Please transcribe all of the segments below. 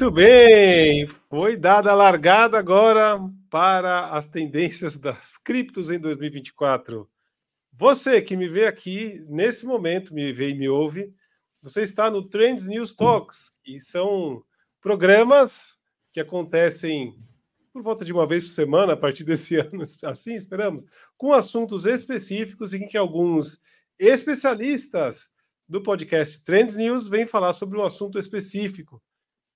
Muito bem, foi dada a largada agora para as tendências das criptos em 2024. Você que me vê aqui nesse momento, me vê e me ouve, você está no Trends News Talks, que são programas que acontecem por volta de uma vez por semana a partir desse ano, assim esperamos, com assuntos específicos em que alguns especialistas do podcast Trends News vêm falar sobre um assunto específico.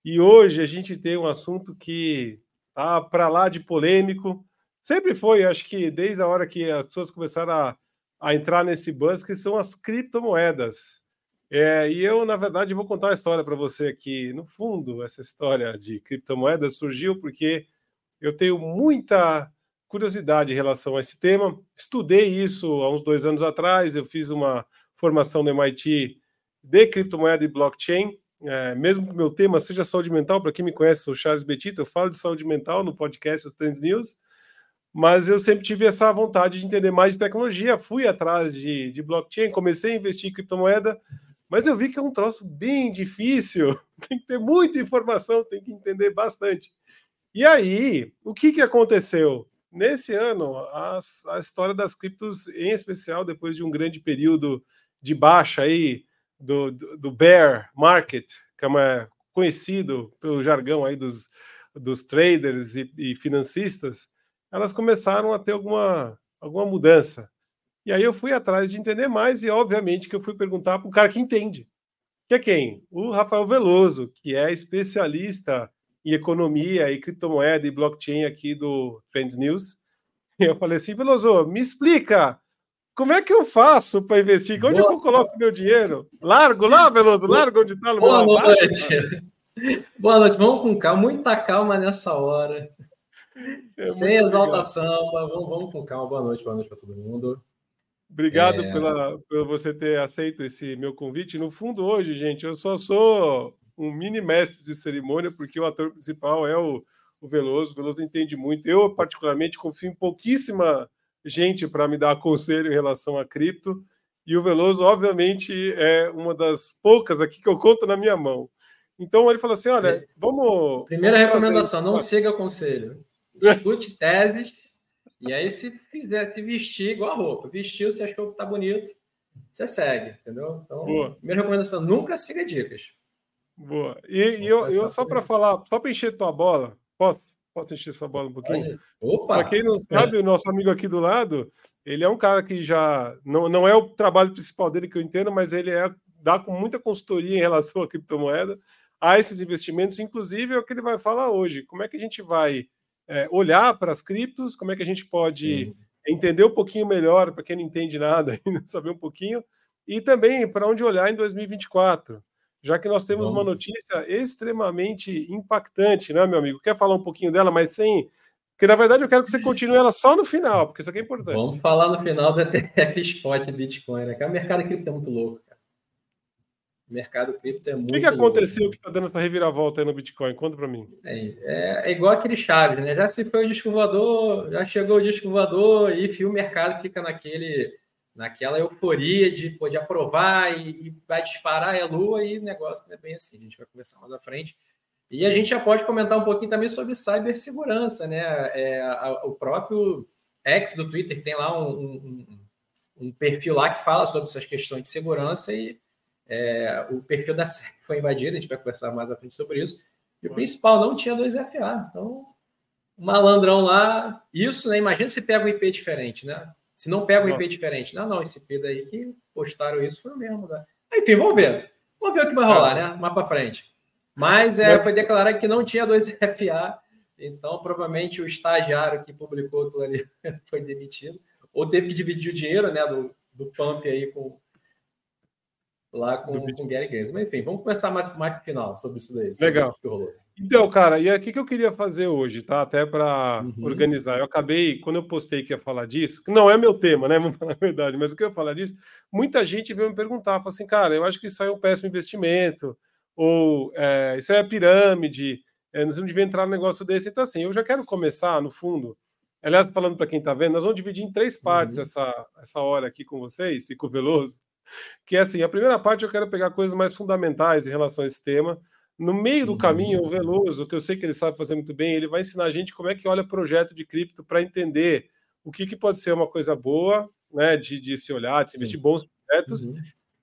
E hoje a gente tem um assunto que tá para lá de polêmico. Sempre foi, acho que desde a hora que as pessoas começaram a, a entrar nesse buzz, que são as criptomoedas. É, e eu, na verdade, vou contar uma história para você aqui. No fundo, essa história de criptomoedas surgiu porque eu tenho muita curiosidade em relação a esse tema. Estudei isso há uns dois anos atrás. Eu fiz uma formação no MIT de criptomoeda e blockchain. É, mesmo que meu tema seja saúde mental, para quem me conhece, sou Charles Betito, eu falo de saúde mental no podcast Os Trends News, mas eu sempre tive essa vontade de entender mais de tecnologia, fui atrás de, de blockchain, comecei a investir em criptomoeda, mas eu vi que é um troço bem difícil, tem que ter muita informação, tem que entender bastante. E aí, o que, que aconteceu? Nesse ano, a, a história das criptos, em especial depois de um grande período de baixa aí do, do, bear market, que é conhecido pelo jargão aí dos, dos traders e, e financistas, elas começaram a ter alguma, alguma mudança. E aí eu fui atrás de entender mais e, obviamente, que eu fui perguntar para o cara que entende. Que é quem? O Rafael Veloso, que é especialista em economia e criptomoeda e blockchain aqui do Trends News. E eu falei assim, Veloso, me explica como é que eu faço para investir? Onde Boa. eu coloco meu dinheiro? Largo lá, Veloso? Largo onde está o Boa meu noite. Boa noite. Vamos com calma, muita calma nessa hora. É Sem exaltação, mas vamos, vamos, com calma. Boa noite, boa noite para todo mundo. Obrigado é... pela, por você ter aceito esse meu convite. No fundo, hoje, gente, eu só sou um mini mestre de cerimônia, porque o ator principal é o, o Veloso. O Veloso entende muito. Eu, particularmente, confio em pouquíssima gente para me dar conselho em relação a cripto. E o Veloso, obviamente, é uma das poucas aqui que eu conto na minha mão. Então ele falou assim: olha, vamos. Primeira vamos recomendação: não siga conselho. Escute teses. E aí, se fizer, se vestir igual a roupa, vestiu, você achou que tá bonito, você segue, entendeu? Então, Boa. primeira recomendação: nunca siga dicas. Boa. E, e eu, eu, só para falar, só para encher tua bola, posso? Posso encher essa bola um pouquinho? Para quem não sabe, o nosso amigo aqui do lado, ele é um cara que já. Não, não é o trabalho principal dele que eu entendo, mas ele é, dá com muita consultoria em relação à criptomoeda, a esses investimentos, inclusive é o que ele vai falar hoje. Como é que a gente vai é, olhar para as criptos, como é que a gente pode Sim. entender um pouquinho melhor, para quem não entende nada, saber um pouquinho, e também para onde olhar em 2024 já que nós temos Vamos. uma notícia extremamente impactante, né, meu amigo? Quer falar um pouquinho dela, mas sem. Porque na verdade eu quero que você continue ela só no final, porque isso aqui é importante. Vamos falar no final do ETF Spot Bitcoin, né? Que o mercado cripto é muito louco, cara. O mercado cripto é muito. O que, que aconteceu louco. que está dando essa reviravolta aí no Bitcoin? Conta para mim. É, é, é, igual aquele Chaves, né? Já se foi o disco voador, já chegou o disco voador e o mercado fica naquele naquela euforia de poder aprovar e, e, vai disparar a lua e o negócio não é bem assim. A gente vai conversar mais à frente. E a gente já pode comentar um pouquinho também sobre cibersegurança, né? É, a, o próprio ex do Twitter tem lá um, um, um, perfil lá que fala sobre essas questões de segurança e é, o perfil da SEC foi invadido, a gente vai conversar mais à frente sobre isso. E o principal não tinha 2FA. Então, malandrão lá, isso, né? Imagina se pega um IP diferente, né? Se não pega um IP diferente. Não, não, esse IP daí que postaram isso foi o mesmo. Né? Enfim, vamos ver. Vamos ver o que vai rolar, né? Mais para frente. Mas é, foi declarado que não tinha dois FA, então provavelmente o estagiário que publicou aquilo ali foi demitido, ou teve que dividir o dinheiro né, do, do pump aí com lá com, com o Gary Gaines. Mas enfim, vamos começar mais, mais pro final sobre isso daí. Legal. Então, cara, e aqui que eu queria fazer hoje, tá? Até para uhum. organizar. Eu acabei, quando eu postei que ia falar disso, que não é meu tema, né? Vamos falar a verdade, mas o que eu ia falar disso, muita gente veio me perguntar, falou assim, cara, eu acho que isso aí é um péssimo investimento, ou é, isso aí é pirâmide, é, nós não devia entrar num negócio desse. Então, assim, eu já quero começar, no fundo, aliás, falando para quem está vendo, nós vamos dividir em três partes uhum. essa, essa hora aqui com vocês e com o Veloso, que é assim, a primeira parte eu quero pegar coisas mais fundamentais em relação a esse tema, No meio do caminho, o Veloso, que eu sei que ele sabe fazer muito bem, ele vai ensinar a gente como é que olha projeto de cripto para entender o que, que pode ser uma coisa boa, né, de, de se olhar, de se investir bons projetos, uhum.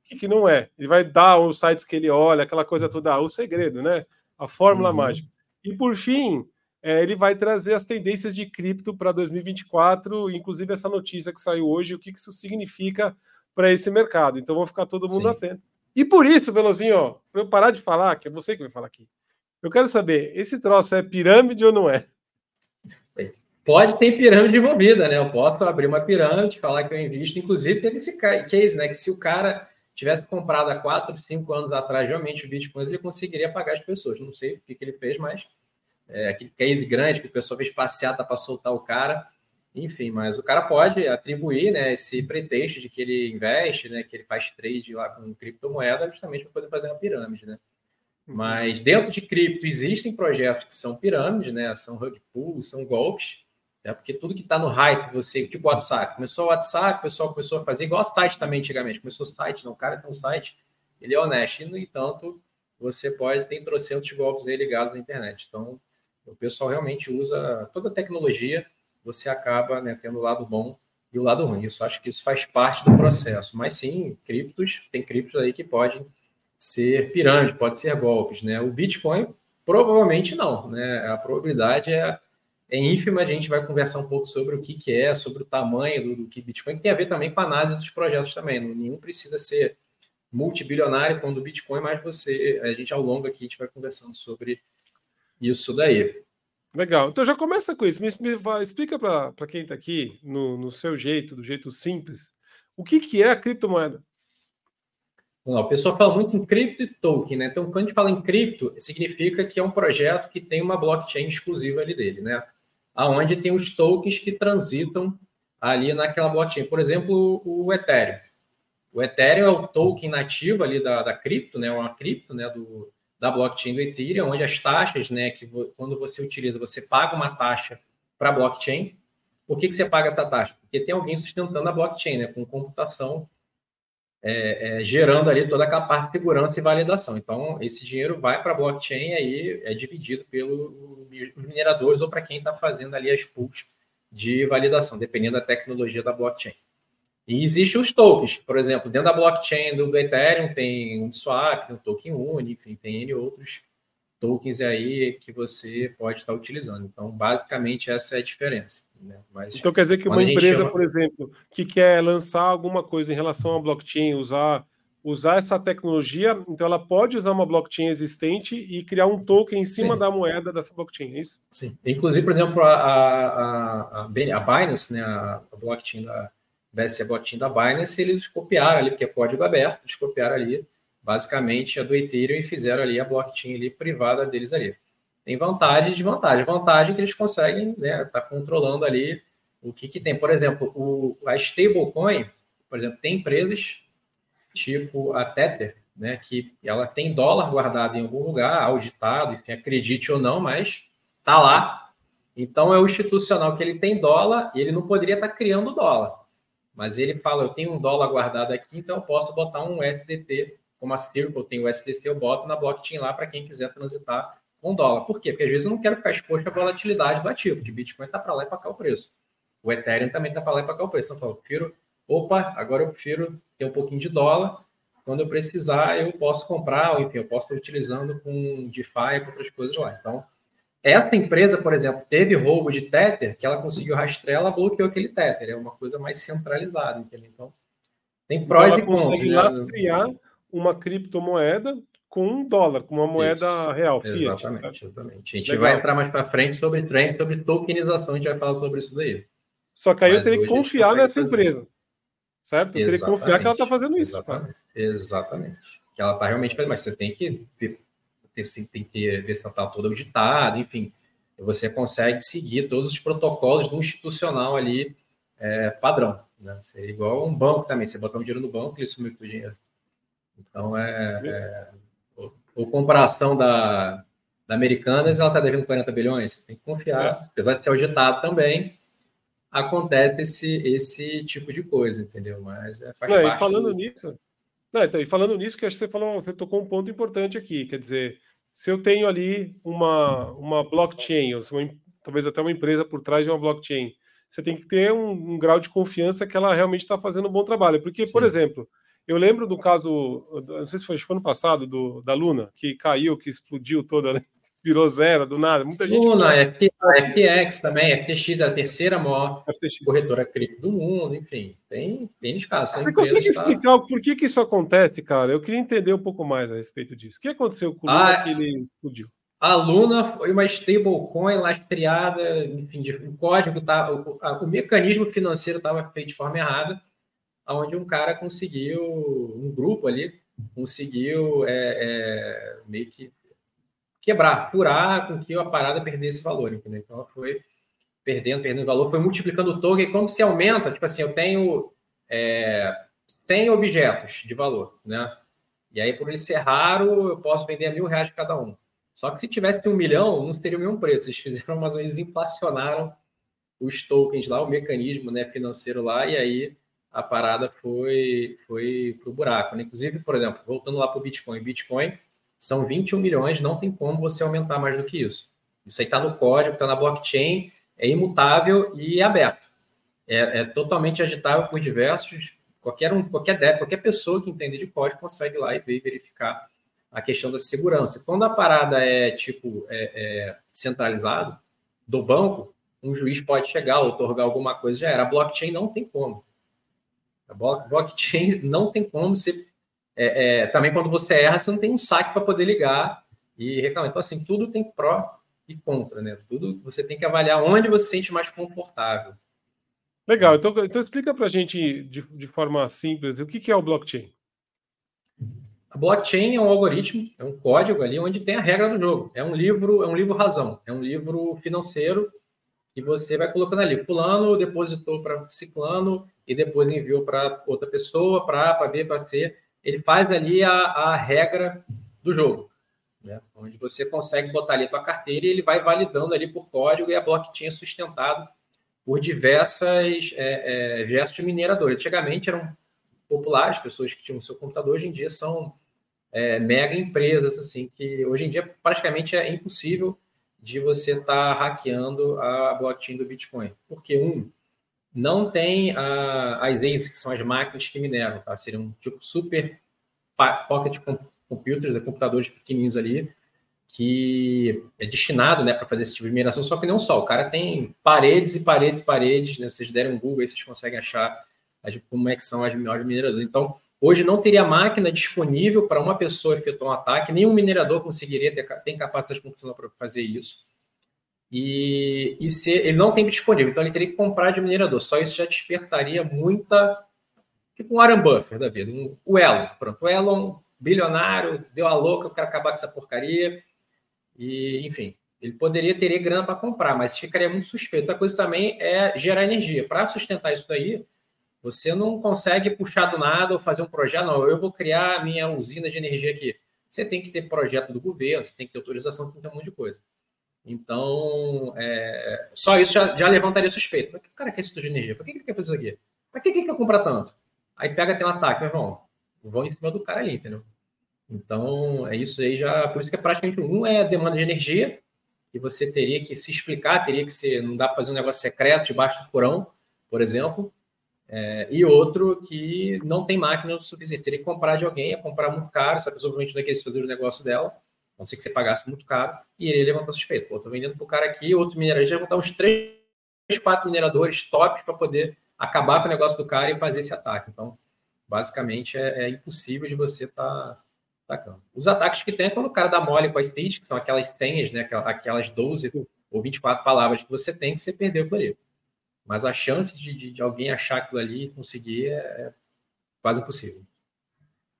e que não é. Ele vai dar os sites que ele olha, aquela coisa toda, o segredo, né? A fórmula uhum. mágica. E por fim, é, ele vai trazer as tendências de cripto para 2024, inclusive essa notícia que saiu hoje, o que, que isso significa para esse mercado. Então vamos ficar todo mundo Sim. atento. E por isso, Velozinho, para eu parar de falar, que é você que vai falar aqui, eu quero saber, esse troço é pirâmide ou não é? Pode ter pirâmide envolvida, né? Eu posso abrir uma pirâmide, falar que eu invisto. Inclusive, teve esse case, né? Que se o cara tivesse comprado há 4, 5 anos atrás realmente o bitcoins, ele conseguiria pagar as pessoas. Não sei o que, que ele fez, mas é, aquele case grande que o pessoal fez passeata para soltar o cara. Enfim, mas o cara pode atribuir né, esse pretexto de que ele investe, né, que ele faz trade lá com criptomoeda, justamente para poder fazer uma pirâmide, né? Mas dentro de cripto existem projetos que são pirâmides, né? São rug pulls, são golpes, né? porque tudo que está no hype, você, tipo WhatsApp, começou o WhatsApp, o pessoal começou a fazer igual site também antigamente, começou o site, não, o cara tem um site, ele é honesto, e no entanto, você pode ter trocentos golpes aí ligados à internet. Então, o pessoal realmente usa toda a tecnologia você acaba né, tendo o lado bom e o lado ruim. Isso acho que isso faz parte do processo. Mas sim, criptos, tem criptos aí que podem ser pirâmide, pode ser golpes, né? O Bitcoin provavelmente não, né? A probabilidade é, é ínfima. A gente vai conversar um pouco sobre o que, que é, sobre o tamanho do, do que Bitcoin que tem a ver também com a análise dos projetos também. Nenhum precisa ser multibilionário quando o Bitcoin, mas você, a gente ao longo aqui a gente vai conversando sobre isso daí. Legal. Então já começa com isso. Me, me explica para quem está aqui, no, no, seu jeito, do jeito simples, o que, que é a criptomoeda? Não, o pessoal fala muito em cripto e token, né? Então, quando a gente fala em cripto, significa que é um projeto que tem uma blockchain exclusiva ali dele, né? Aonde tem os tokens que transitam ali naquela blockchain. Por exemplo, o Ethereum. O Ethereum é o token nativo ali da, da cripto, né? Uma cripto, né? Do, da blockchain do Ethereum, onde as taxas, né, que quando você utiliza, você paga uma taxa para a blockchain. Por que, que você paga essa taxa? Porque tem alguém sustentando a blockchain, né, com computação, é, é, gerando ali toda aquela parte de segurança e validação. Então, esse dinheiro vai para a blockchain e aí é dividido pelos mineradores ou para quem está fazendo ali as pools de validação, dependendo da tecnologia da blockchain. E existem os tokens, por exemplo, dentro da blockchain do, Ethereum tem um swap, tem um token Uni, enfim, tem N outros tokens aí que você pode estar utilizando. Então, basicamente, essa é a diferença. Né? Mas, então, quer dizer que uma empresa, chama... por exemplo, que quer lançar alguma coisa em relação à blockchain, usar, usar essa tecnologia, então ela pode usar uma blockchain existente e criar um token em cima Sim. da moeda dessa blockchain, é isso? Sim. Inclusive, por exemplo, a, a, a, a Binance, né, a blockchain da desse a blockchain da Binance, eles copiaram ali, porque é código aberto, eles copiaram ali basicamente a do Ethereum e fizeram ali a blockchain ali privada deles ali. Tem vantagem e desvantagem. Vantagem é que eles conseguem né, tá controlando ali o que, que tem. Por exemplo, o, a stablecoin, por exemplo, tem empresas tipo a Tether, né, que ela tem dólar guardado em algum lugar, auditado, enfim, acredite ou não, mas tá lá. Então é o institucional que ele tem dólar e ele não poderia estar tá criando dólar. Mas ele fala, eu tenho um dólar guardado aqui, então eu posso botar um SDT, como a eu tenho o SDC, eu boto na blockchain lá para quem quiser transitar com dólar. Por quê? Porque às vezes eu não quero ficar exposto à volatilidade do ativo, que Bitcoin está para lá e para cá o preço. O Ethereum também está para lá e para cá o preço. Então eu prefiro, opa, agora eu prefiro ter um pouquinho de dólar. Quando eu precisar, eu posso comprar, ou enfim, eu posso estar utilizando com DeFi, com outras coisas lá. Então, essa empresa, por exemplo, teve roubo de Tether, que ela conseguiu rastrear, ela bloqueou aquele Tether. É uma coisa mais centralizada, entendeu? Então, tem prós então, e contras. consegue né? lastrear uma criptomoeda com um dólar, com uma moeda Isso. real, fiat. Exatamente, exatamente. A gente Legal. vai entrar mais para frente sobre trends, sobre tokenização, a gente vai falar sobre isso daí. Só que aí Mas eu teria que confiar nessa fazer. empresa. Certo? Eu teria que confiar que ela está fazendo isso. Exatamente. Exatamente. Que ela está realmente fazendo, mas você tem que ver tem, que ter ver se está todo auditado, enfim. Você consegue seguir todos os protocolos do institucional ali é, padrão. Né? Seria igual um banco também. Você botar um dinheiro no banco, ele sumiu com o dinheiro. Então, é, é a comparação da, da Americanas, ela está devendo 40 bilhões. Você tem que confiar, é. apesar de ser auditado também, acontece esse, esse tipo de coisa, entendeu? Mas é, faz Não, parte. E falando do... nisso, não, então, e falando nisso, que acho que você falou, você tocou um ponto importante aqui, quer dizer, se eu tenho ali uma, uma blockchain, ou uma, talvez até uma empresa por trás de uma blockchain, você tem que ter um, um grau de confiança que ela realmente está fazendo um bom trabalho. Porque, Sim. por exemplo, eu lembro do caso, não sei se foi, foi ano passado, do, da Luna, que caiu, que explodiu toda, né? Virou zero do nada. Muita gente. Luna, FT, FTX também, FTX é a terceira maior FTX. corretora cripto do mundo, enfim, tem, tem casos. Você consegue tá... explicar por que, que isso acontece, cara? Eu queria entender um pouco mais a respeito disso. O que aconteceu com o Luna ah, que ele explodiu? A Luna foi uma stablecoin lastreada, enfim, de, o código tá, o, a, o mecanismo financeiro estava feito de forma errada, onde um cara conseguiu, um grupo ali conseguiu é, é, meio que quebrar, furar com que a parada perdesse valor, entendeu? Então ela foi perdendo, perdendo valor, foi multiplicando o token, como se aumenta, tipo assim, eu tenho é, 100 objetos de valor, né? E aí, por ele ser raro, eu posso vender a mil reais cada um. Só que se tivesse um milhão, não teria o mesmo preço. Eles fizeram, mas eles inflacionaram os tokens lá, o mecanismo né, financeiro lá, e aí a parada foi, foi para o buraco. Né? Inclusive, por exemplo, voltando lá para o Bitcoin, Bitcoin são 21 milhões, não tem como você aumentar mais do que isso. Isso aí está no código, está na blockchain, é imutável e é aberto. É, é, totalmente agitável por diversos. Qualquer, um, qualquer, qualquer pessoa que entende de código consegue lá e ver verificar a questão da segurança. Quando a parada é tipo é, é centralizado do banco, um juiz pode chegar, otorgar alguma coisa, já era. A blockchain não tem como. A blockchain não tem como você. É, é, também quando você erra, você não tem um saque para poder ligar e reclamar. Então, assim, tudo tem pró e contra, né? Tudo você tem que avaliar onde você se sente mais confortável. Legal, então, então explica para a gente de, de, forma simples o que, que é o blockchain. A blockchain é um algoritmo, é um código ali onde tem a regra do jogo. É um livro, é um livro razão, é um livro financeiro que você vai colocando ali. Fulano depositou para ciclano e depois enviou para outra pessoa, para A, para B, para C. Ele faz ali a, a regra do jogo, né? onde você consegue botar ali a tua carteira e ele vai validando ali por código e a blockchain é sustentado por diversas é, é, diversos mineradores. Antigamente eram populares, pessoas que tinham seu computador, hoje em dia são é, mega empresas, assim, que hoje em dia praticamente é impossível de você estar tá hackeando a blockchain do Bitcoin. Porque, um, não tem a, as ASICs, que são as máquinas que mineram, tá? Seriam tipo super pocket computers, é, computadores pequenininhos ali, que é destinado né, para fazer esse tipo de mineração, só que não só. O cara tem paredes e paredes e paredes, né? Vocês deram um Google aí, vocês conseguem achar como é que são as melhores mineradoras. Então, hoje não teria máquina disponível para uma pessoa efetuar um ataque, nenhum minerador conseguiria ter tem capacidade computacional para fazer isso e, e se ele não tem disponível, então ele teria que comprar de minerador. Só isso já despertaria muita. Tipo um Warren Buffer da vida, um, o Elon. Pronto, o Elon, bilionário, deu a louca, eu quero acabar com essa porcaria. E, enfim, ele poderia ter grana para comprar, mas ficaria muito suspeito. Outra coisa também é gerar energia. Para sustentar isso daí, você não consegue puxar do nada ou fazer um projeto, não, eu vou criar a minha usina de energia aqui. Você tem que ter projeto do governo, você tem que ter autorização, tem que ter um monte de coisa. Então, é, só isso já, já, levantaria suspeito. Por que o cara quer esse tipo de energia? Por que ele quer fazer isso aqui? Para que ele quer comprar tanto? Aí pega tem um ataque, meu irmão. Vão em cima do cara ali, entendeu? Então, é isso aí já. Por isso que é praticamente um é a demanda de energia, que você teria que se explicar, teria que ser. Não dá para fazer um negócio secreto debaixo do porão, por exemplo. É, e outro que não tem máquina o suficiente. Teria que comprar de alguém, ia comprar muito caro, essa pessoa provavelmente não é querer o negócio dela não sei que você pagasse muito caro, e ele levantou suspeito. Pô, estou vendendo para o cara aqui, outro minerador, já botar uns três, quatro mineradores tops para poder acabar com o negócio do cara e fazer esse ataque. Então, basicamente, é, é impossível de você estar tá atacando. Os ataques que tem é quando o cara dá mole com as seeds, que são aquelas senhas, né, aquelas 12 ou 24 palavras que você tem que você perdeu por ali. Mas a chance de, de, de alguém achar aquilo ali e conseguir é, é quase impossível.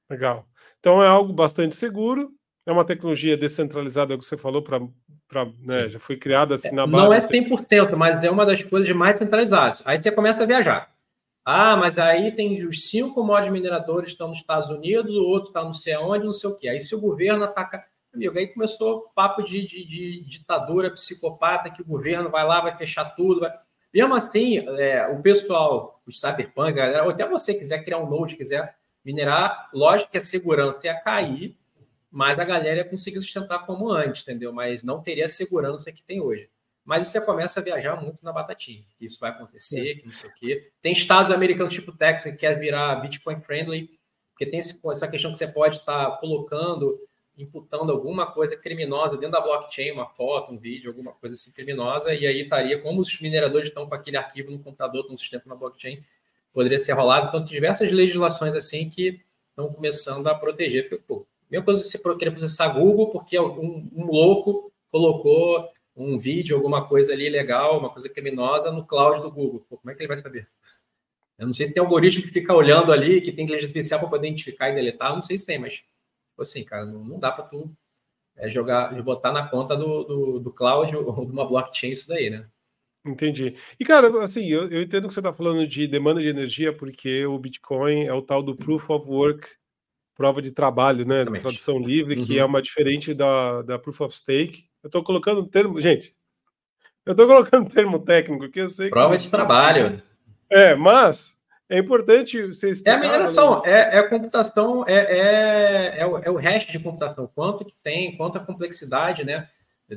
Legal. Então é algo bastante seguro, é uma tecnologia descentralizada, é que você falou, para né, já foi criada assim na base. Não é 100%, mas é uma das coisas mais centralizadas. Aí você começa a viajar. Ah, mas aí tem os cinco mods mineradores estão nos Estados Unidos, o outro está não sei aonde, não sei o quê. Aí se o governo ataca. Amigo, aí começou papo de, de, de ditadura psicopata, que o governo vai lá, vai fechar tudo. Vai... Mesmo assim, é, o pessoal, os cyberpunk, galera, ou até você quiser criar um node, quiser minerar, lógico que a segurança ia cair, mas a galera ia conseguir sustentar como antes, entendeu? Mas não teria a segurança que tem hoje. Mas você começa a viajar muito na batatinha, que isso vai acontecer, que não sei o quê. Tem estados americanos tipo Texas que quer virar Bitcoin friendly, porque tem essa questão que você pode estar colocando, imputando alguma coisa criminosa dentro da blockchain, uma foto, um vídeo, alguma coisa assim criminosa, e aí estaria, como os mineradores estão com aquele arquivo no computador, no sistema na blockchain, poderia ser rolado. Então, tem diversas legislações assim que estão começando a proteger. Porque, pô, mesma coisa você querer processar Google porque um, um louco colocou um vídeo, alguma coisa ali legal, uma coisa criminosa no cloud do Google. Pô, como é que ele vai saber? Eu não sei se tem algoritmo que fica olhando ali, que tem inteligência artificial para poder identificar e deletar, não sei se tem, mas tipo assim, cara, não, não dá para tu é, jogar, botar na conta do, do, do cloud ou de uma blockchain isso daí, né? Entendi. E, cara, assim, eu, eu entendo que você está falando de demanda de energia, porque o Bitcoin é o tal do Proof of Work, prova de trabalho, né? Exatamente. Tradução livre, uhum. que é uma diferente da, da Proof of Stake. Eu estou colocando um termo, gente. Eu estou colocando um termo técnico que eu sei. Prova de trabalho. É, mas é importante vocês. É a mineração, né? é, é, a computação, é, é, é, o, é o hash de computação. Quanto que tem, quanto a complexidade, né?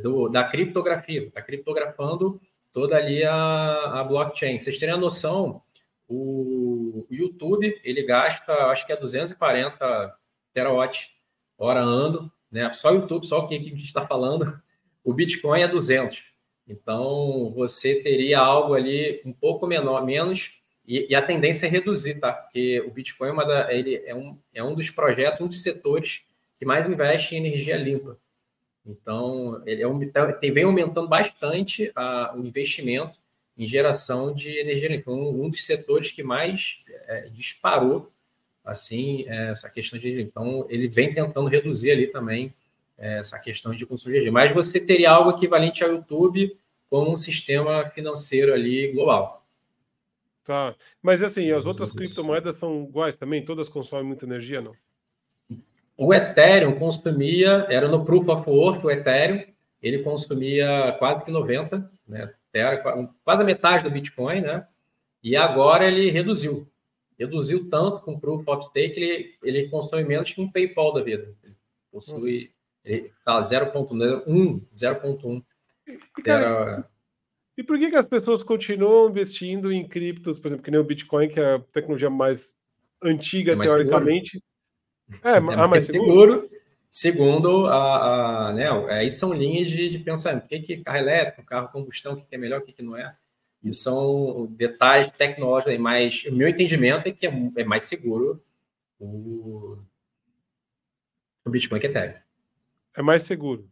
Do, da criptografia. Está criptografando toda ali a, a blockchain. Vocês terem a noção, o, YouTube ele gasta, acho que é 240 terawatt hora ano, né? Só o YouTube, só o que a gente está falando. O Bitcoin é 200. Então você teria algo ali um pouco menor, menos e, e, a tendência é reduzir, tá? Porque o Bitcoin é, da, ele é, um, é um dos projetos, um dos setores que mais investe em energia limpa. Então, ele é um, tem, vem aumentando bastante a, o investimento em geração de energia limpa. Um, um dos setores que mais é, disparou assim é, essa questão de energia. Então, ele vem tentando reduzir ali também é, essa questão de consumo de energia. Mas você teria algo equivalente ao YouTube como um sistema financeiro ali global. Tá. Mas assim, as outras criptomoedas são iguais também? Todas consomem muita energia, não? O Ethereum consumia, era no Proof of Work, o Ethereum, ele consumia quase que 90, né? Quase a metade do Bitcoin, né? E agora ele reduziu. Reduziu tanto com o Proof of Stake, ele, ele consome menos que um PayPal da vida. Ele possui tá 0.1, 0.1. Era... E por que, que as pessoas continuam investindo em criptos, por exemplo, que nem o Bitcoin, que é a tecnologia mais antiga, é mais teoricamente, seguro. É, é mais, mais seguro. seguro. Segundo, a, a, né, aí são linhas de, de pensamento. O que, que carro elétrico, carro combustão, o que, que é melhor, o que, que não é. E são detalhes tecnológicos, mas o meu entendimento é que é, é mais seguro o, o Bitcoin que Ethereum. É mais seguro.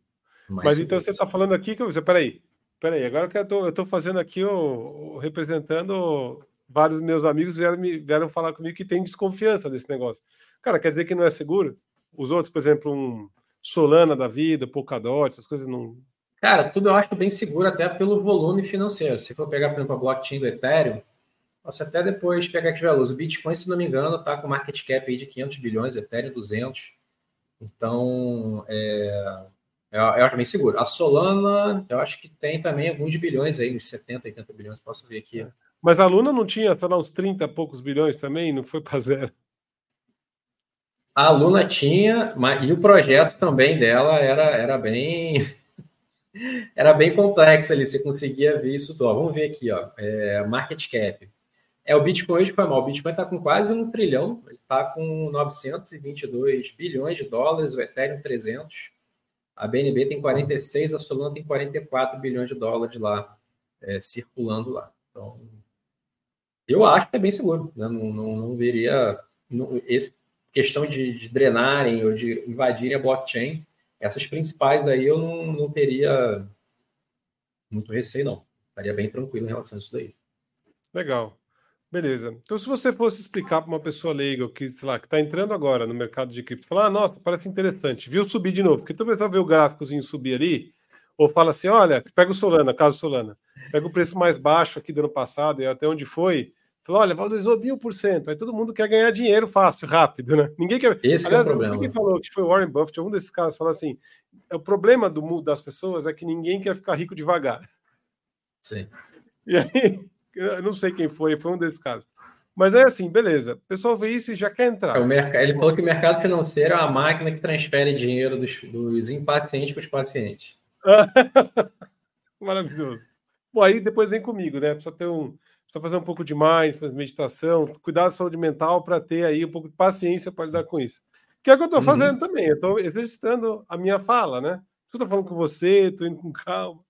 Mais mas então seguro, então você está falando aqui que você. Peraí, peraí, agora que eu estou fazendo aqui, o, representando vários meus amigos vieram, vieram falar comigo que tem desconfiança desse negócio. Cara, quer dizer que não é seguro? Os outros, por exemplo, um Solana da vida, Polkadot, essas coisas não. Cara, tudo eu acho bem seguro até pelo volume financeiro. Se for pegar, por exemplo, a blockchain do Ethereum, posso até depois pegar aqui a luz. O Bitcoin, se não me engano, está com market cap aí de 500 bilhões, Ethereum 200. Então, é, eu, eu acho bem seguro. A Solana, eu acho que tem também alguns bilhões aí, uns 70, 80 bilhões, posso ver aqui. Mas a Luna não tinha, sei lá, uns 30 poucos bilhões também? Não foi para zero? A aluna tinha, e o projeto também dela era, era bem era bem complexo ali, você conseguia ver isso tudo. Vamos ver aqui, ó, é, market cap. É, o Bitcoin hoje foi mal, o Bitcoin está com quase um trilhão, ele está com 922 bilhões de dólares, o Ethereum 300, a BNB tem 46, a Solana tem 44 bilhões de dólares lá, é, circulando lá. Então, eu acho que é bem seguro, né? não, não, não veria... Não, esse questão de, de, drenarem ou de invadirem a blockchain, essas principais aí eu não, não teria muito receio, não. Estaria bem tranquilo em relação a isso daí. Legal. Beleza. Então, se você fosse explicar para uma pessoa leiga que, que está entrando agora no mercado de cripto, falar, ah, nossa, parece interessante, viu subir de novo, porque tu vai ver o gráficozinho subir ali, ou fala assim, olha, pega o Solana, caso Solana, pega o preço mais baixo aqui do ano passado e até onde foi, Falou, olha, valorizou mil por cento. Aí todo mundo quer ganhar dinheiro fácil, rápido, né? Ninguém quer. Esse Aliás, é o problema. Ninguém falou que foi Warren Buffett, um desses casos, falou assim: o problema do das pessoas é que ninguém quer ficar rico devagar. Sim. E aí, eu não sei quem foi, foi um desses casos. Mas é assim, beleza. O pessoal vê isso e já quer entrar. É, ele falou que o mercado financeiro é uma máquina que transfere dinheiro dos, dos impacientes para os pacientes. Maravilhoso. Bom, aí depois vem comigo, né? Precisa ter um. Precisa fazer um pouco de mindfulness, meditação, cuidar da saúde mental para ter aí um pouco de paciência para lidar com isso. Que é o que eu estou uhum. fazendo também. Eu estou exercitando a minha fala, né? Estou falando com você, estou indo com calma.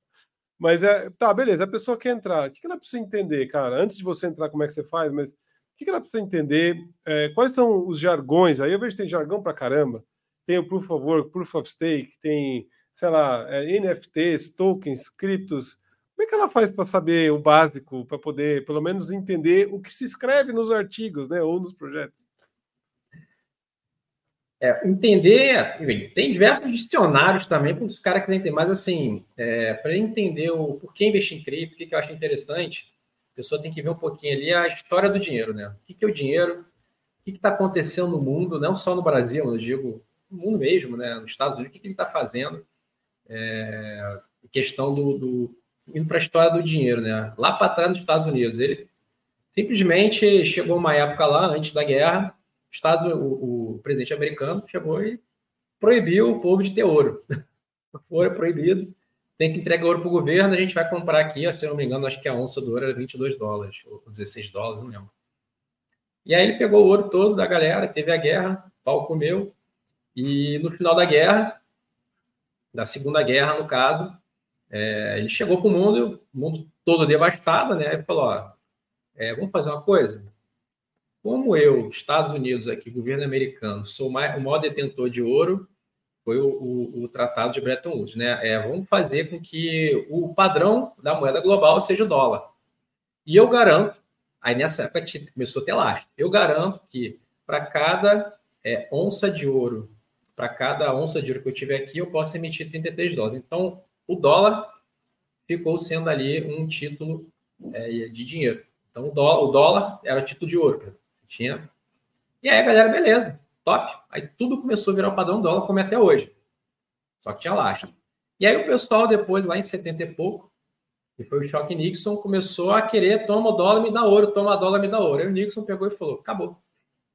Mas é. Tá, beleza. A pessoa quer entrar. O que ela precisa entender, cara? Antes de você entrar, como é que você faz? Mas o que ela precisa entender? É, quais são os jargões? Aí eu vejo que tem jargão para caramba. Tem o Proof of Work, Proof of Stake, tem, sei lá, é, NFTs, tokens, criptos. Como é que ela faz para saber o básico, para poder, pelo menos, entender o que se escreve nos artigos, né, ou nos projetos? É, entender, tem diversos dicionários também para os caras que entender, mas assim, é, para entender o por que investir em cripto, o que, que eu acho interessante, a pessoa tem que ver um pouquinho ali a história do dinheiro, né? O que, que é o dinheiro, o que está acontecendo no mundo, não só no Brasil, eu digo no mundo mesmo, né? Nos Estados Unidos, o que, que ele está fazendo, é, questão do, do indo para a história do dinheiro, né? Lá para trás nos Estados Unidos, ele simplesmente chegou uma época lá antes da guerra, Estados, o, o presidente americano chegou e proibiu o povo de ter ouro. ouro é proibido, tem que entregar ouro para o governo, a gente vai comprar aqui, se eu não me engano, acho que a onça do ouro era 22 dólares, ou 16 dólares, não lembro. E aí ele pegou o ouro todo da galera, teve a guerra, pau comeu, e no final da guerra, da Segunda Guerra, no caso, é, ele chegou para o mundo, o mundo todo devastado, né? E falou: ó, é, vamos fazer uma coisa. Como eu, Estados Unidos aqui, governo americano, sou o maior detentor de ouro, foi o, o, o, Tratado de Bretton Woods, né? É, vamos fazer com que o padrão da moeda global seja o dólar. E eu garanto, aí nessa época começou a ter lastro, eu garanto que para cada é, onça de ouro, para cada onça de ouro que eu tiver aqui, eu posso emitir 33 dólares. Então, o dólar ficou sendo ali um título é, de dinheiro. Então, o dólar, o dólar era título de ouro. Tinha. E aí, galera, beleza, top. Aí tudo começou a virar o padrão dólar, como é até hoje. Só que tinha lastro. E aí o pessoal, depois, lá em 70 e pouco, que foi o choque Nixon, começou a querer, toma dólar, me dá ouro, toma dólar, me dá ouro. Aí o Nixon pegou e falou, acabou.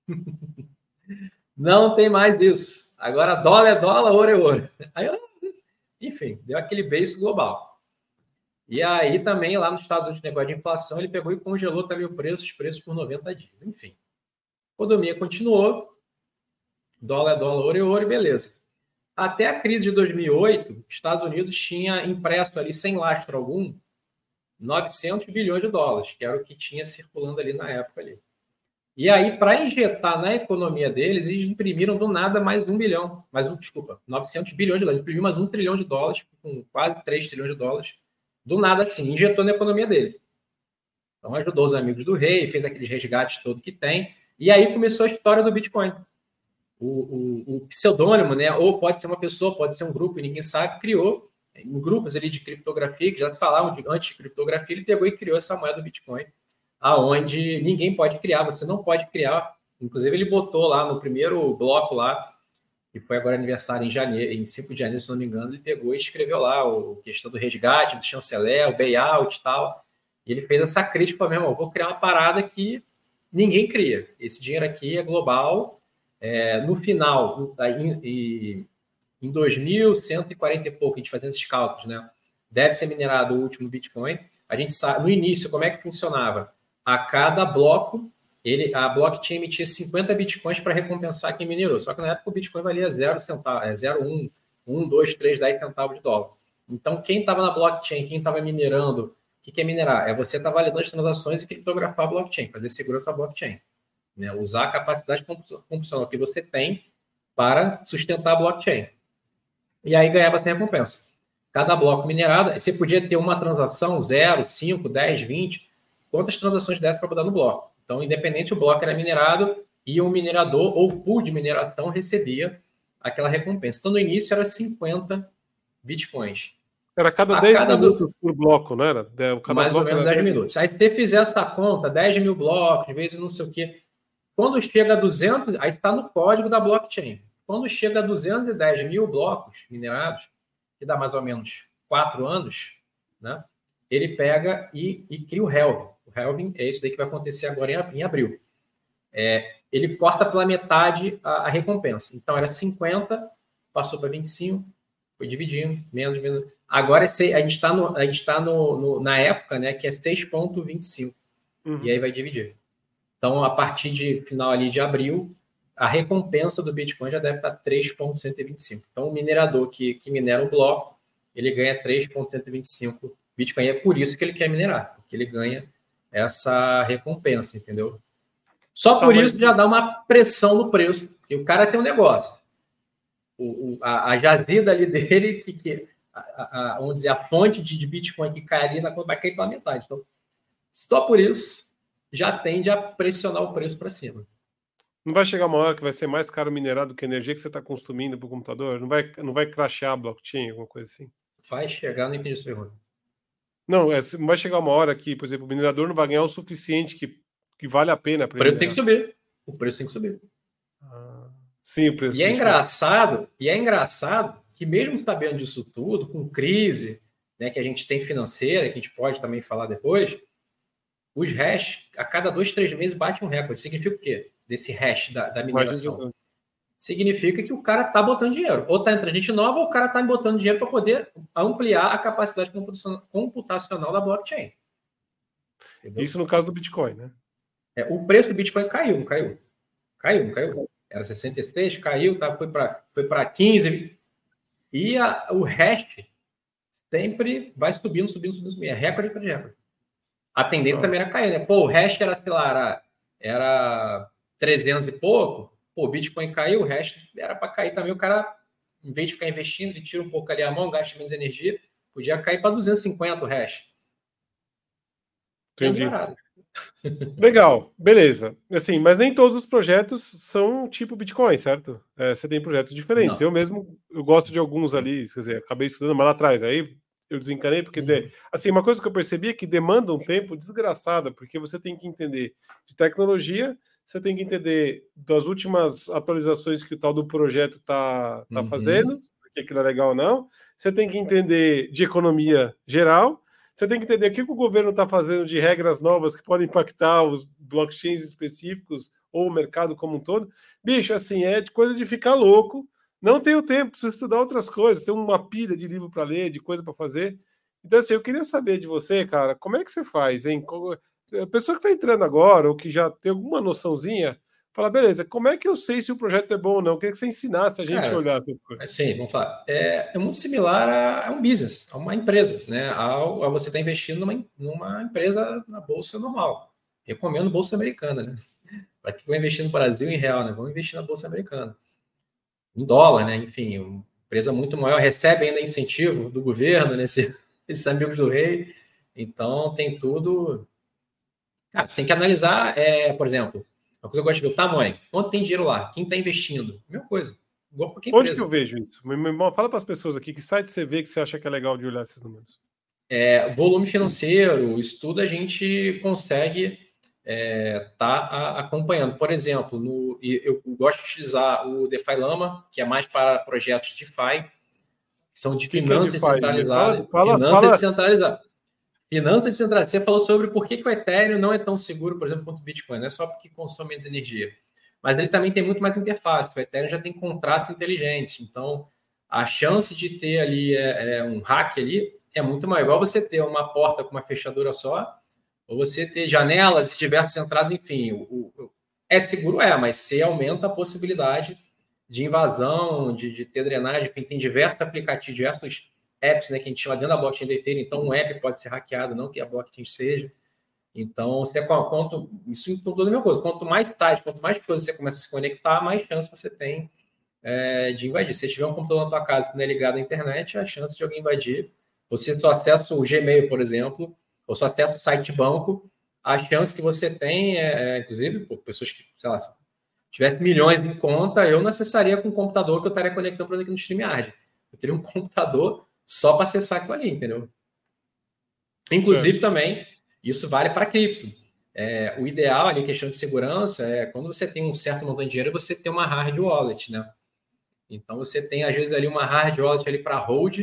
Não tem mais isso. Agora dólar é dólar, ouro é ouro. Aí eu enfim, deu aquele beijo global. E aí também lá nos Estados Unidos, negócio de inflação, ele pegou e congelou também o preço, os preços por 90 dias. Enfim, a economia continuou, dólar é dólar, ouro é ouro, beleza. Até a crise de 2008, Estados Unidos tinha impresso ali, sem lastro algum, 900 bilhões de dólares, que era o que tinha circulando ali na época ali. E aí, para injetar na economia deles, eles imprimiram do nada mais um bilhão, mais um, desculpa, 900 bilhões de dólares. Imprimiu mais um trilhão de dólares, com quase 3 trilhões de dólares, do nada assim, injetou na economia dele. Então, ajudou os amigos do rei, fez aqueles resgates todo que tem. E aí começou a história do Bitcoin. O, o, o pseudônimo, né? Ou pode ser uma pessoa, pode ser um grupo, ninguém sabe, criou em grupos ali de criptografia, que já se falavam de antes de criptografia, ele pegou e criou essa moeda do Bitcoin aonde ninguém pode criar, você não pode criar. Inclusive, ele botou lá no primeiro bloco lá, que foi agora aniversário em janeiro, em 5 de janeiro, se não me engano, ele pegou e escreveu lá o questão do resgate, do chanceler, o bailout e tal. E ele fez essa crítica mesmo, vou criar uma parada que ninguém cria. Esse dinheiro aqui é global. É, no final, em, em 2140 e pouco, a gente fazendo esses cálculos, né? Deve ser minerado o último Bitcoin. A gente sabe, no início, como é que funcionava? A cada bloco, ele, a blockchain emitia 50 bitcoins para recompensar quem minerou. Só que na época o bitcoin valia 0 centavo, é 0,1, 1, 2, 3, 10 centavos de dólar. Então, quem estava na blockchain, quem estava minerando, o que, é minerar? É você estar tá validando as transações e criptografar a blockchain, fazer segurança da blockchain. Né? Usar a capacidade computacional que você tem para sustentar a blockchain. E aí ganhava essa recompensa. Cada bloco minerado, você podia ter uma transação 0, 5, 10, 20, quantas transações dessas para botar no bloco. Então, independente o bloco era minerado e o minerador ou o pool de mineração recebia aquela recompensa. Então, no início era 50 bitcoins. Era cada a 10 cada minutos do... por bloco, não era? Cada Mais ou menos 10 minutos. Aí, se você fizer essa conta, 10 mil blocos, vezes não sei o quê, quando chega a 200, aí está no código da blockchain. Quando chega a 210 mil blocos minerados, que dá mais ou menos 4 anos, né? ele pega e, e cria o Helvin. O Helvin é isso daí que vai acontecer agora em, em abril. é, ele corta pela metade a, a, recompensa. Então era 50, passou para 25, foi dividindo, menos, menos. Agora é a gente está tá no, no, na época, né, que é 6,25. Uhum. E aí vai dividir. Então, a partir de final ali de abril, a recompensa do Bitcoin já deve estar 3,125. Então, o minerador que, que minera o bloco, ele ganha 3,125 Bitcoin. E é por isso que ele quer minerar, porque ele ganha essa recompensa, entendeu? Só tá, por isso já dá uma pressão no preço. E o cara tem um negócio. O, o a, a, jazida ali dele, que, que a, a, vamos dizer, a fonte de, de Bitcoin que cai ali na conta vai cair pela metade. Então, só por isso já tende a pressionar o preço para cima. Não vai chegar uma hora que vai ser mais caro minerar do que a energia que você está consumindo para o computador? Não vai, não vai crashar a blockchain, alguma coisa assim? Vai chegar, não entendi essa pergunta. Não, é, vai chegar uma hora que, por exemplo, o minerador não vai ganhar o suficiente que que vale a pena. O preço tem que subir. O preço tem que subir. Ah, sim, o preço. E é engraçado, e é engraçado que mesmo sabendo disso tudo, com crise, né, que a gente tem financeira, que a gente pode também falar depois, os hash a cada dois, três meses bate um recorde. Significa o quê? Desse hash da, da mineração. Significa que o cara está botando dinheiro. Ou está entrando gente nova, ou o cara está botando dinheiro para poder ampliar a capacidade computacional da blockchain. Entendeu? Isso no caso do Bitcoin, né? É, o preço do Bitcoin caiu, não caiu? Caiu, não caiu? Era 66, caiu, tá, foi para foi 15. E a, o hash sempre vai subindo, subindo, subindo, subindo. É recorde para recorde. A tendência também era cair, né? Pô, o hash era, sei lá, era, era 300 e pouco. Pô, o Bitcoin caiu, o hash era para cair também. O cara, em vez de ficar investindo, ele tira um pouco ali a mão, gasta menos energia, podia cair para 250 o hash. Entendi. Legal, beleza. Assim, mas nem todos os projetos são tipo Bitcoin, certo? É, você tem projetos diferentes. Não. Eu mesmo, eu gosto de alguns ali, quer dizer, acabei estudando mais lá atrás. Aí eu desencanei porque, uhum. de, assim, uma coisa que eu percebi é que demanda um tempo desgraçado, porque você tem que entender de tecnologia, você tem que entender das últimas atualizações que o tal do projeto está tá uhum. fazendo, que aquilo é legal ou não. Você tem que entender de economia geral você tem que entender o que o governo está fazendo de regras novas que podem impactar os blockchains específicos ou o mercado como um todo. Bicho, assim, é de coisa de ficar louco. Não tenho tempo, preciso estudar outras coisas. Tem uma pilha de livro para ler, de coisa para fazer. Então, assim, eu queria saber de você, cara, como é que você faz, hein? A pessoa que está entrando agora, ou que já tem alguma noçãozinha, Fala, beleza, como é que eu sei se o projeto é bom ou não? Eu queria que você ensinasse a gente Cara, a olhar essas coisas. Sim, vamos falar. É, é muito similar a, a, um business, a uma empresa, né? A, a você estar tá investindo numa, numa empresa na bolsa normal. Recomendo bolsa americana, né? Para que vai investir no Brasil em real, né? Vamos investir na bolsa americana. Em dólar, né? Enfim, uma empresa muito maior recebe ainda incentivo do governo, nesse, né? esses amigos do rei. Então tem tudo. Cara, você tem que analisar, é, por exemplo, uma coisa que eu gosto de ver o tamanho. Quanto tem dinheiro lá? Quem está investindo? Mesma coisa. Igual qualquer Onde empresa. que eu vejo isso? Fala para as pessoas aqui, que site você vê que você acha que é legal de olhar esses números? É, volume financeiro, isso tudo a gente consegue estar é, tá acompanhando. Por exemplo, no, eu gosto de utilizar o DeFi Lama, que é mais para projetos DeFi, que são de que finanças que é descentralizadas. Fala, fala, finanças fala... descentralizadas. Finança descentralizada. Você falou sobre por que, que o Ethereum não é tão seguro, por exemplo, quanto o Bitcoin. Não é só porque consome menos energia. Mas ele também tem muito mais interface. O Ethereum já tem contratos inteligentes. Então, a chance de ter ali é, é um hack ali é muito maior. Igual você ter uma porta com uma fechadura só, ou você ter janelas diversas entradas, enfim. O, o, é seguro, é, mas você aumenta a possibilidade de invasão, de, de ter drenagem, enfim, tem diversos aplicativos, diversos apps né, que a gente chama dentro da blockchain da Ethereum, então um app pode ser hackeado, não que a blockchain seja. Então, você quanto isso em toda a mesma coisa. Quanto mais tarde, quanto mais coisas você começa a se conectar, mais chance você tem é, de invadir. Se você tiver um computador na tua casa que não é ligado à internet, a chance de alguém invadir. Você só acessa o Gmail, por exemplo, ou só acessa o site banco, a chance que você tem é, é inclusive, por pessoas que, sei lá, se tivesse milhões em conta, eu não acessaria com um computador que eu estaria conectando para aqui no StreamYard. Eu teria um computador só para acessar aquilo ali, entendeu? Inclusive também, isso vale para cripto. É, o ideal ali, questão de segurança, é quando você tem um certo montante de dinheiro, você tem uma hard wallet, né? Então você tem, às vezes, ali uma hard wallet ali para hold,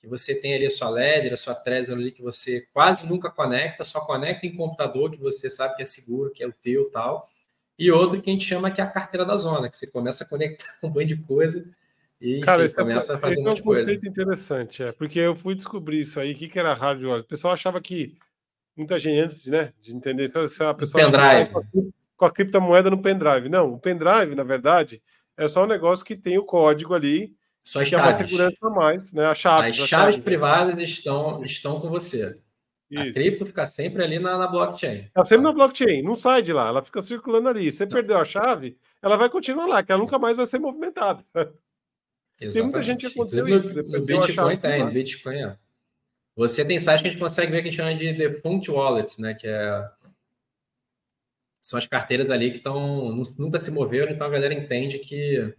que você tem ali a sua Ledger, a sua Trezor ali, que você quase nunca conecta, só conecta em computador que você sabe que é seguro, que é o teu tal. e outro que a gente chama que é a carteira da zona, que você começa a conectar com um monte de coisa e Cara, enfim, começa é, a fazer esse um monte é um conceito interessante, é, porque eu fui descobrir isso aí, o que, que era hard wallet. O pessoal achava que, muita gente antes né, de entender, se a pessoa pendrive. Com, a, com a criptomoeda no pendrive. Não, o pendrive, na verdade, é só um negócio que tem o código ali, só as que é uma segurança a mais, né? As chaves. As chaves privadas estão, estão com você. Isso. A cripto fica sempre ali na, na blockchain. Está sempre na blockchain, não sai de lá, ela fica circulando ali. Você perdeu a chave, ela vai continuar lá, que ela nunca mais vai ser movimentada. Exatamente. Tem muita gente que aconteceu no, isso. No Bitcoin tem, no Bitcoin é. Você tem sites que a gente consegue ver que a gente chama de defunct wallets, né? Que é... são as carteiras ali que estão nunca se moveram, então a galera entende que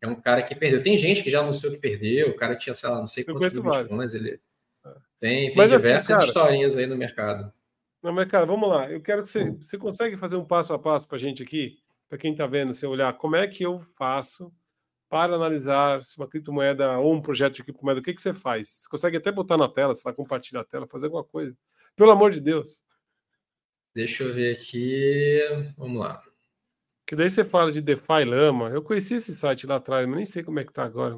é um cara que perdeu. Tem gente que já anunciou que perdeu, o cara tinha, sei lá, não sei quantos bitcoins, ele tem, tem mas diversas é, cara, historinhas aí no mercado. Não, mas cara, vamos lá. Eu quero que você, você consegue fazer um passo a passo para a gente aqui, para quem está vendo, você olhar como é que eu faço para analisar se uma criptomoeda ou um projeto de criptomoeda, o que, que você faz? Você consegue até botar na tela, sei lá, compartilhar a tela, fazer alguma coisa. Pelo amor de Deus. Deixa eu ver aqui. Vamos lá. Que daí você fala de DeFi Lama. Eu conheci esse site lá atrás, mas nem sei como é que tá agora.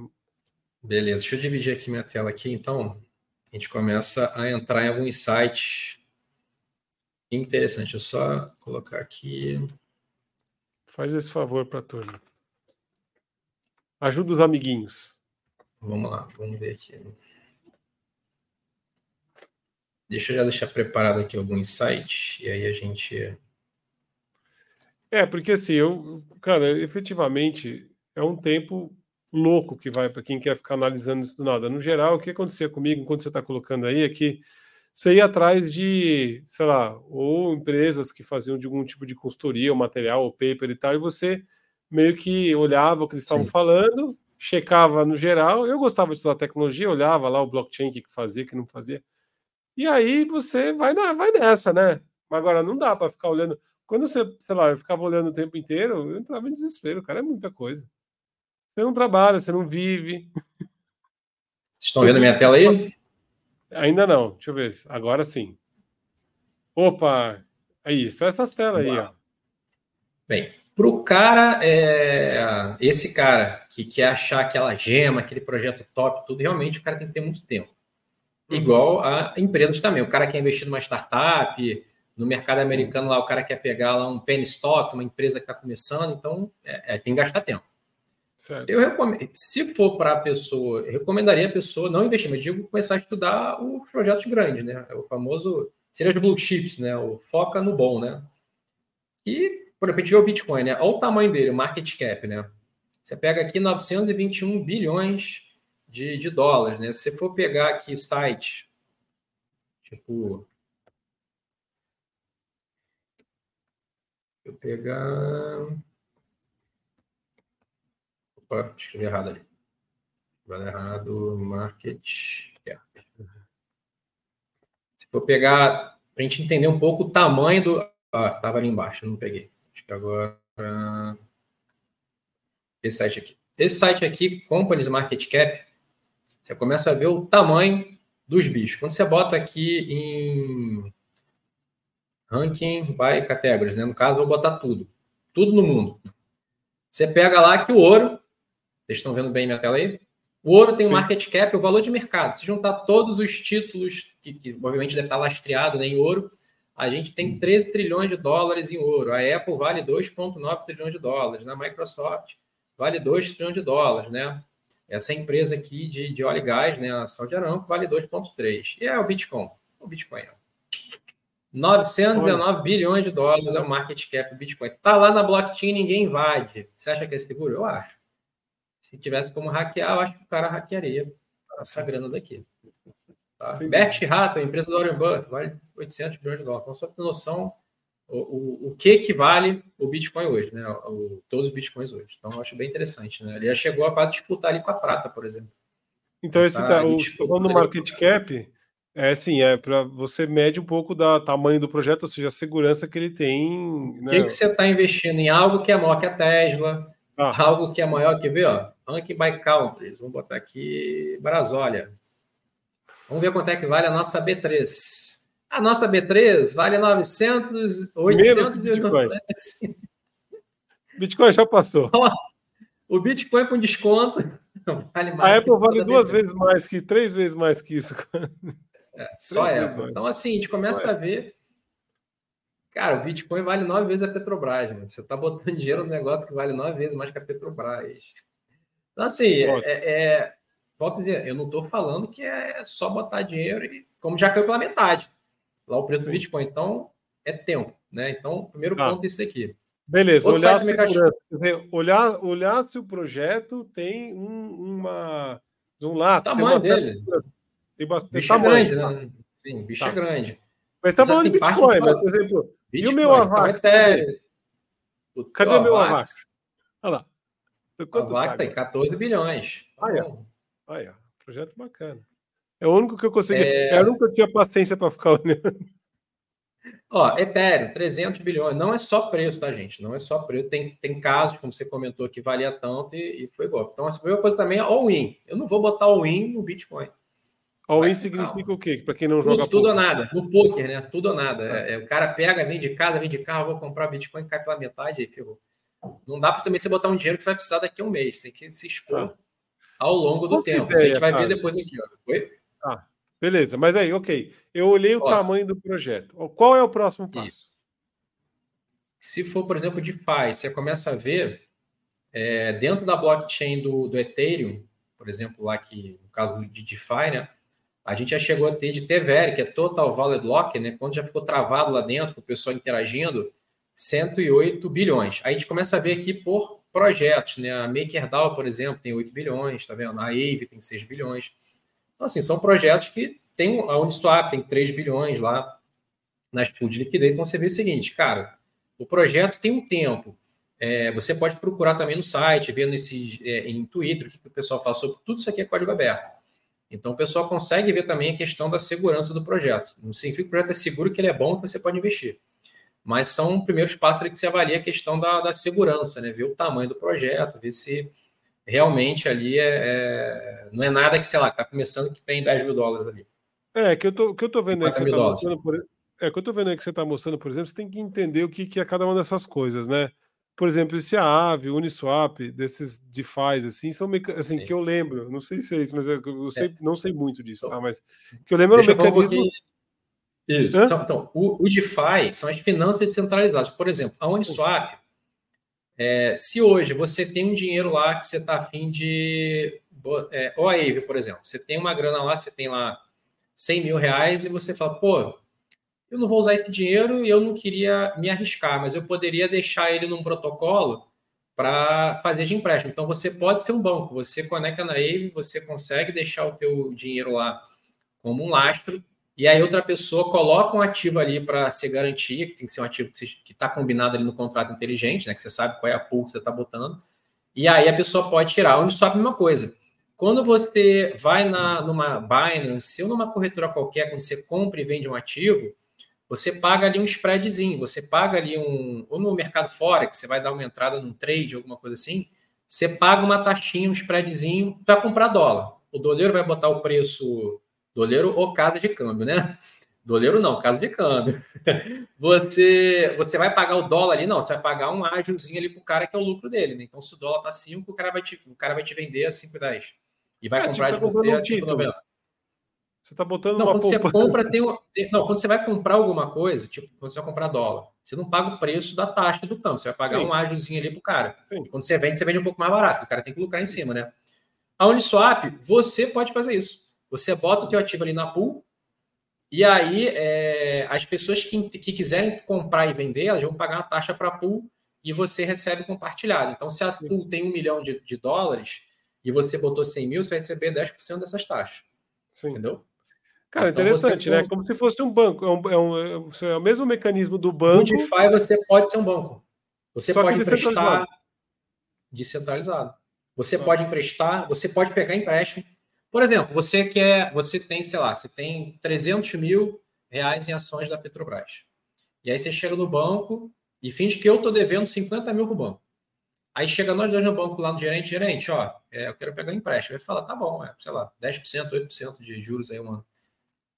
Beleza, deixa eu dividir aqui minha tela aqui, então. A gente começa a entrar em alguns sites. Interessante, é só colocar aqui. Faz esse favor para a turma. Ajuda os amiguinhos. Vamos lá, vamos ver aqui. Deixa eu já deixar preparado aqui alguns sites e aí a gente. É, porque assim, eu, cara, efetivamente é um tempo louco que vai para quem quer ficar analisando isso do nada. No geral, o que acontecia comigo, enquanto você está colocando aí, é que você ia atrás de, sei lá, ou empresas que faziam de algum tipo de consultoria, ou material, ou paper e tal, e você meio que olhava o que eles estavam falando, checava no geral. Eu gostava de estudar tecnologia, olhava lá o blockchain, o que fazia, o que não fazia. E aí você vai, na, vai nessa, né? Agora não dá para ficar olhando. Quando você, sei lá, eu ficava olhando o tempo inteiro, eu entrava em desespero, cara, é muita coisa. Você não trabalha, você não vive. Vocês estão você vendo a minha tela aí? Ainda não, deixa eu ver. Agora sim. Opa, aí, só essas telas aí, ó. Bem, para o cara, é, esse cara que quer achar aquela gema, aquele projeto top, tudo, realmente o cara tem que ter muito tempo. Uhum. Igual a empresas também. O cara quer investir numa startup, no mercado americano lá, o cara quer pegar lá um penny stock, uma empresa que está começando, então é, é, tem que gastar tempo. Certo. Eu recomendo, se for para a pessoa, eu recomendaria a pessoa não investir, mas digo começar a estudar os projetos grandes, né? O famoso, seria os blue chips, né? O foca no bom, né? E por exemplo, a gente vê o Bitcoin, né? Olha o tamanho dele, o market cap, né? Você pega aqui 921 bilhões de, de dólares, né? Se você for pegar aqui sites, tipo. eu pegar. Opa, escrevi errado ali. Vai errado, market cap. Se for pegar, para a gente entender um pouco o tamanho do. Ah, estava ali embaixo, não peguei. Acho que agora. Esse site aqui. Esse site aqui, Companies Market Cap, você começa a ver o tamanho dos bichos. Quando você bota aqui em ranking by categories, né? No caso, eu vou botar tudo. Tudo no mundo. Você pega lá que o ouro, vocês estão vendo bem minha tela aí? O ouro tem o market cap, o valor de mercado. Se juntar todos os títulos, que, que obviamente deve estar lastreado né, em ouro, a gente tem 13 trilhões de dólares em ouro. A Apple vale 2,9 trilhões de dólares. Na? Microsoft vale 2 trilhões de dólares, né? Essa empresa aqui de, de óleo e gás, né? A Saudi Aramco vale 2,3. E é o Bitcoin. O Bitcoin é. 919 Olha. bilhões de dólares é o market cap do Bitcoin. Tá lá na blockchain, ninguém invade. Você acha que é seguro? Eu acho. Se tivesse como hackear, eu acho que o cara hackearia essa grana daqui. Tá? Berkshire Hathaway, empresa do Warren Buffett, vale 800 bilhões de dólares. Então, só para noção o, o, o que equivale o Bitcoin hoje, né? O, todos os Bitcoins hoje. Então, eu acho bem interessante. Né? Ele já chegou a quase disputar ali com a prata, por exemplo. Então, esse tá, tá o falando no market cap, é assim, é para você mede um pouco da tamanho do projeto, ou seja, a segurança que ele tem. Né? O que, que você está investindo em algo que é maior que a Tesla, ah. algo que é maior que, vê, ó, Ranking by Countries. Vamos botar aqui Brasólia. Vamos ver quanto é que vale a nossa B3. A nossa B3 vale 900, 895. Bitcoin já passou. O Bitcoin com desconto vale mais. A Apple vale duas vezes mais que, três vezes mais que isso. É, só a Apple. Então, assim, a gente começa a ver. Cara, o Bitcoin vale nove vezes a Petrobras, mano. Você está botando dinheiro no negócio que vale nove vezes mais que a Petrobras. Então, assim, é, é, volto a dizer, eu não estou falando que é só botar dinheiro e como já caiu pela metade lá o preço do Bitcoin. Então, é tempo, né? Então, primeiro ah. ponto é isso aqui. Beleza, olhar se, olhar, olhar se o projeto tem um, uma, um laço. tamanho tem dele. Tem bastante bicho é tamanho. É grande, né? Sim, bicho é tá. é grande. Mas está falando de Bitcoin, mas, por exemplo, Bitcoin, e o meu Avax? Cadê, o cadê meu Avax? Olha lá. Quanto Avax tem 14 bilhões. Olha, então, olha, projeto bacana. É o único que eu consegui. É, é o único que eu tinha paciência para ficar olhando. Ó, Ethereum, 300 bilhões. Não é só preço, tá, gente? Não é só preço. Tem, tem casos, como você comentou, que valia tanto e, e foi golpe. Então, a primeira coisa também é all-in. Eu não vou botar all-in no Bitcoin. All-in significa o quê? Para quem não tudo, joga Tudo ou nada. No poker, né? Tudo ou nada. É, é, o cara pega, vende casa, vende carro, vou comprar Bitcoin, cai pela metade, aí ferrou. Não dá para também você botar um dinheiro que você vai precisar daqui a um mês. Tem que se expor ah. Ao longo do Qual tempo. Ideia, a gente vai cara? ver depois aqui. Ó. Oi? Ah, beleza. Mas aí, ok. Eu olhei o ó, tamanho do projeto. Qual é o próximo passo? Isso. Se for, por exemplo, DeFi, você começa a ver é, dentro da blockchain do, do Ethereum, por exemplo, lá que no caso de DeFi, né? A gente já chegou a ter de TVR, que é Total Valid Lock, né? Quando já ficou travado lá dentro, com o pessoal interagindo, 108 bilhões. Aí a gente começa a ver aqui por projetos, né? A MakerDAO, por exemplo, tem 8 bilhões, tá vendo? A Aave tem 6 bilhões. Então, assim, são projetos que tem a Uniswap tem 3 bilhões lá nas pools de liquidez. Então, você vê o seguinte, cara, o projeto tem um tempo. É, você pode procurar também no site, vendo esses, é, em Twitter, o que, que o pessoal fala sobre tudo isso aqui é código aberto. Então o pessoal consegue ver também a questão da segurança do projeto. Não significa que o projeto é seguro, que ele é bom, que você pode investir. Mas são primeiros passos ali que você avalia a questão da, da segurança, né? Ver o tamanho do projeto, ver se realmente ali é, é não é nada que, sei lá, está começando que tem 10 mil dólares ali. É, que eu tô, que eu tô vendo aí que você está mostrando, por, é, que eu tô vendo aí que você está mostrando, por exemplo, você tem que entender o que, que é cada uma dessas coisas, né? Por exemplo, esse Aave, Uniswap, desses DeFi, assim, são meca... assim, Sim. que eu lembro, não sei se é isso, mas eu, eu sei, é. não sei muito disso, tá? Mas que eu lembro do mecanismo. Um isso. Hã? Então, o, o DeFi são as finanças descentralizadas. Por exemplo, a Uniswap, é, se hoje você tem um dinheiro lá que você está afim de. É, ou a Ave, por exemplo, você tem uma grana lá, você tem lá 100 mil reais e você fala, pô, eu não vou usar esse dinheiro e eu não queria me arriscar, mas eu poderia deixar ele num protocolo para fazer de empréstimo. Então você pode ser um banco, você conecta na Ave, você consegue deixar o teu dinheiro lá como um lastro e aí outra pessoa coloca um ativo ali para ser garantia, que tem que ser um ativo que está combinado ali no contrato inteligente, né? Que você sabe qual é a pool que você está botando. E aí a pessoa pode tirar. Onde só a mesma coisa. Quando você vai na, numa Binance ou numa corretora qualquer, quando você compra e vende um ativo, você paga ali um spreadzinho, você paga ali um. Ou no mercado fora, que você vai dar uma entrada num trade, alguma coisa assim, você paga uma taxinha, um spreadzinho para comprar dólar. O doleiro vai botar o preço, doleiro ou casa de câmbio, né? Doleiro não, casa de câmbio. Você, você vai pagar o dólar ali, não, você vai pagar um ágilzinho ali pro cara que é o lucro dele, né? Então, se o dólar tá 5, o cara vai te, o cara vai te vender a 5,10. E vai é, comprar tipo, de você a 5,90. Você está botando não, quando você compra, tem, não, quando você vai comprar alguma coisa, tipo, quando você vai comprar dólar, você não paga o preço da taxa do câmbio, você vai pagar Sim. um ágiozinho ali pro cara. Sim. Quando você vende, você vende um pouco mais barato, o cara tem que lucrar em cima, né? A Uniswap, você pode fazer isso. Você bota o teu ativo ali na pool, e aí é, as pessoas que, que quiserem comprar e vender, elas vão pagar uma taxa para a pool e você recebe compartilhado. Então, se a pool tem um milhão de, de dólares e você botou 100 mil, você vai receber 10% dessas taxas. Sim. Entendeu? Cara, então, interessante, né? Como se fosse um banco. É, um, é, um, é o mesmo mecanismo do banco. No DeFi você pode ser um banco. Você pode emprestar descentralizado. Você ah. pode emprestar, você pode pegar empréstimo. Por exemplo, você quer, você tem, sei lá, você tem 300 mil reais em ações da Petrobras. E aí você chega no banco e finge que eu estou devendo 50 mil para o banco. Aí chega nós dois no banco lá no gerente, gerente, ó, é, eu quero pegar um empréstimo. Ele fala, tá bom, é, sei lá, 10%, 8% de juros aí um ano.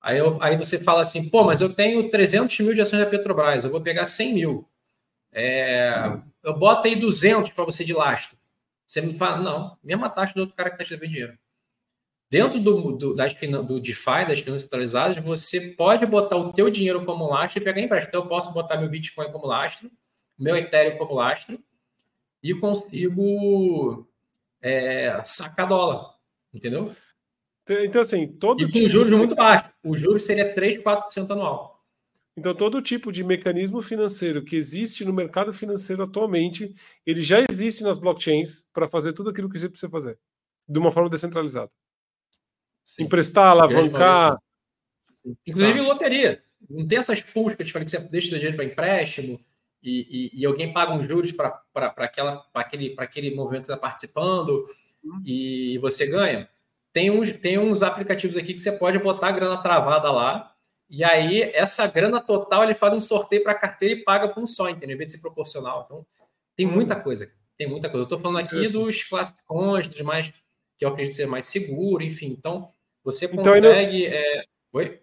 Aí, eu, aí você fala assim, pô, mas eu tenho 300 mil de ações da Petrobras, eu vou pegar 100 mil. é, eu boto aí 200 para você de lastro. Você me fala, não, mesma taxa do outro cara que está te devendo dinheiro. Dentro do, do, das, do DeFi, das finanças centralizadas, você pode botar o teu dinheiro como lastro e pegar empréstimo. Então, eu posso botar meu Bitcoin como lastro, meu Ethereum como lastro, e consigo é, sacar dólar. Entendeu? Então, assim, todo. E com tipo juros muito baixos. O juros seria 3, 4% anual. Então, todo tipo de mecanismo financeiro que existe no mercado financeiro atualmente, ele já existe nas blockchains para fazer tudo aquilo que você precisa fazer, de uma forma descentralizada. Sim. Emprestar, alavancar. Inclusive tá. loteria. Não tem essas pools que eu te falei que você deixa o dinheiro para empréstimo e, e, e, alguém paga uns juros para aquele, aquele movimento que está participando uhum. e você ganha. Tem uns, tem uns aplicativos aqui que você pode botar a grana travada lá e aí essa grana total ele faz um sorteio para a carteira e paga por um só, entendeu? Em vez de ser proporcional. Então tem muita uhum. coisa. Tem muita coisa. Eu estou falando aqui dos classicões, dos mais que eu acredito ser mais seguro, enfim. Então, você então, consegue. Então, é... Oi?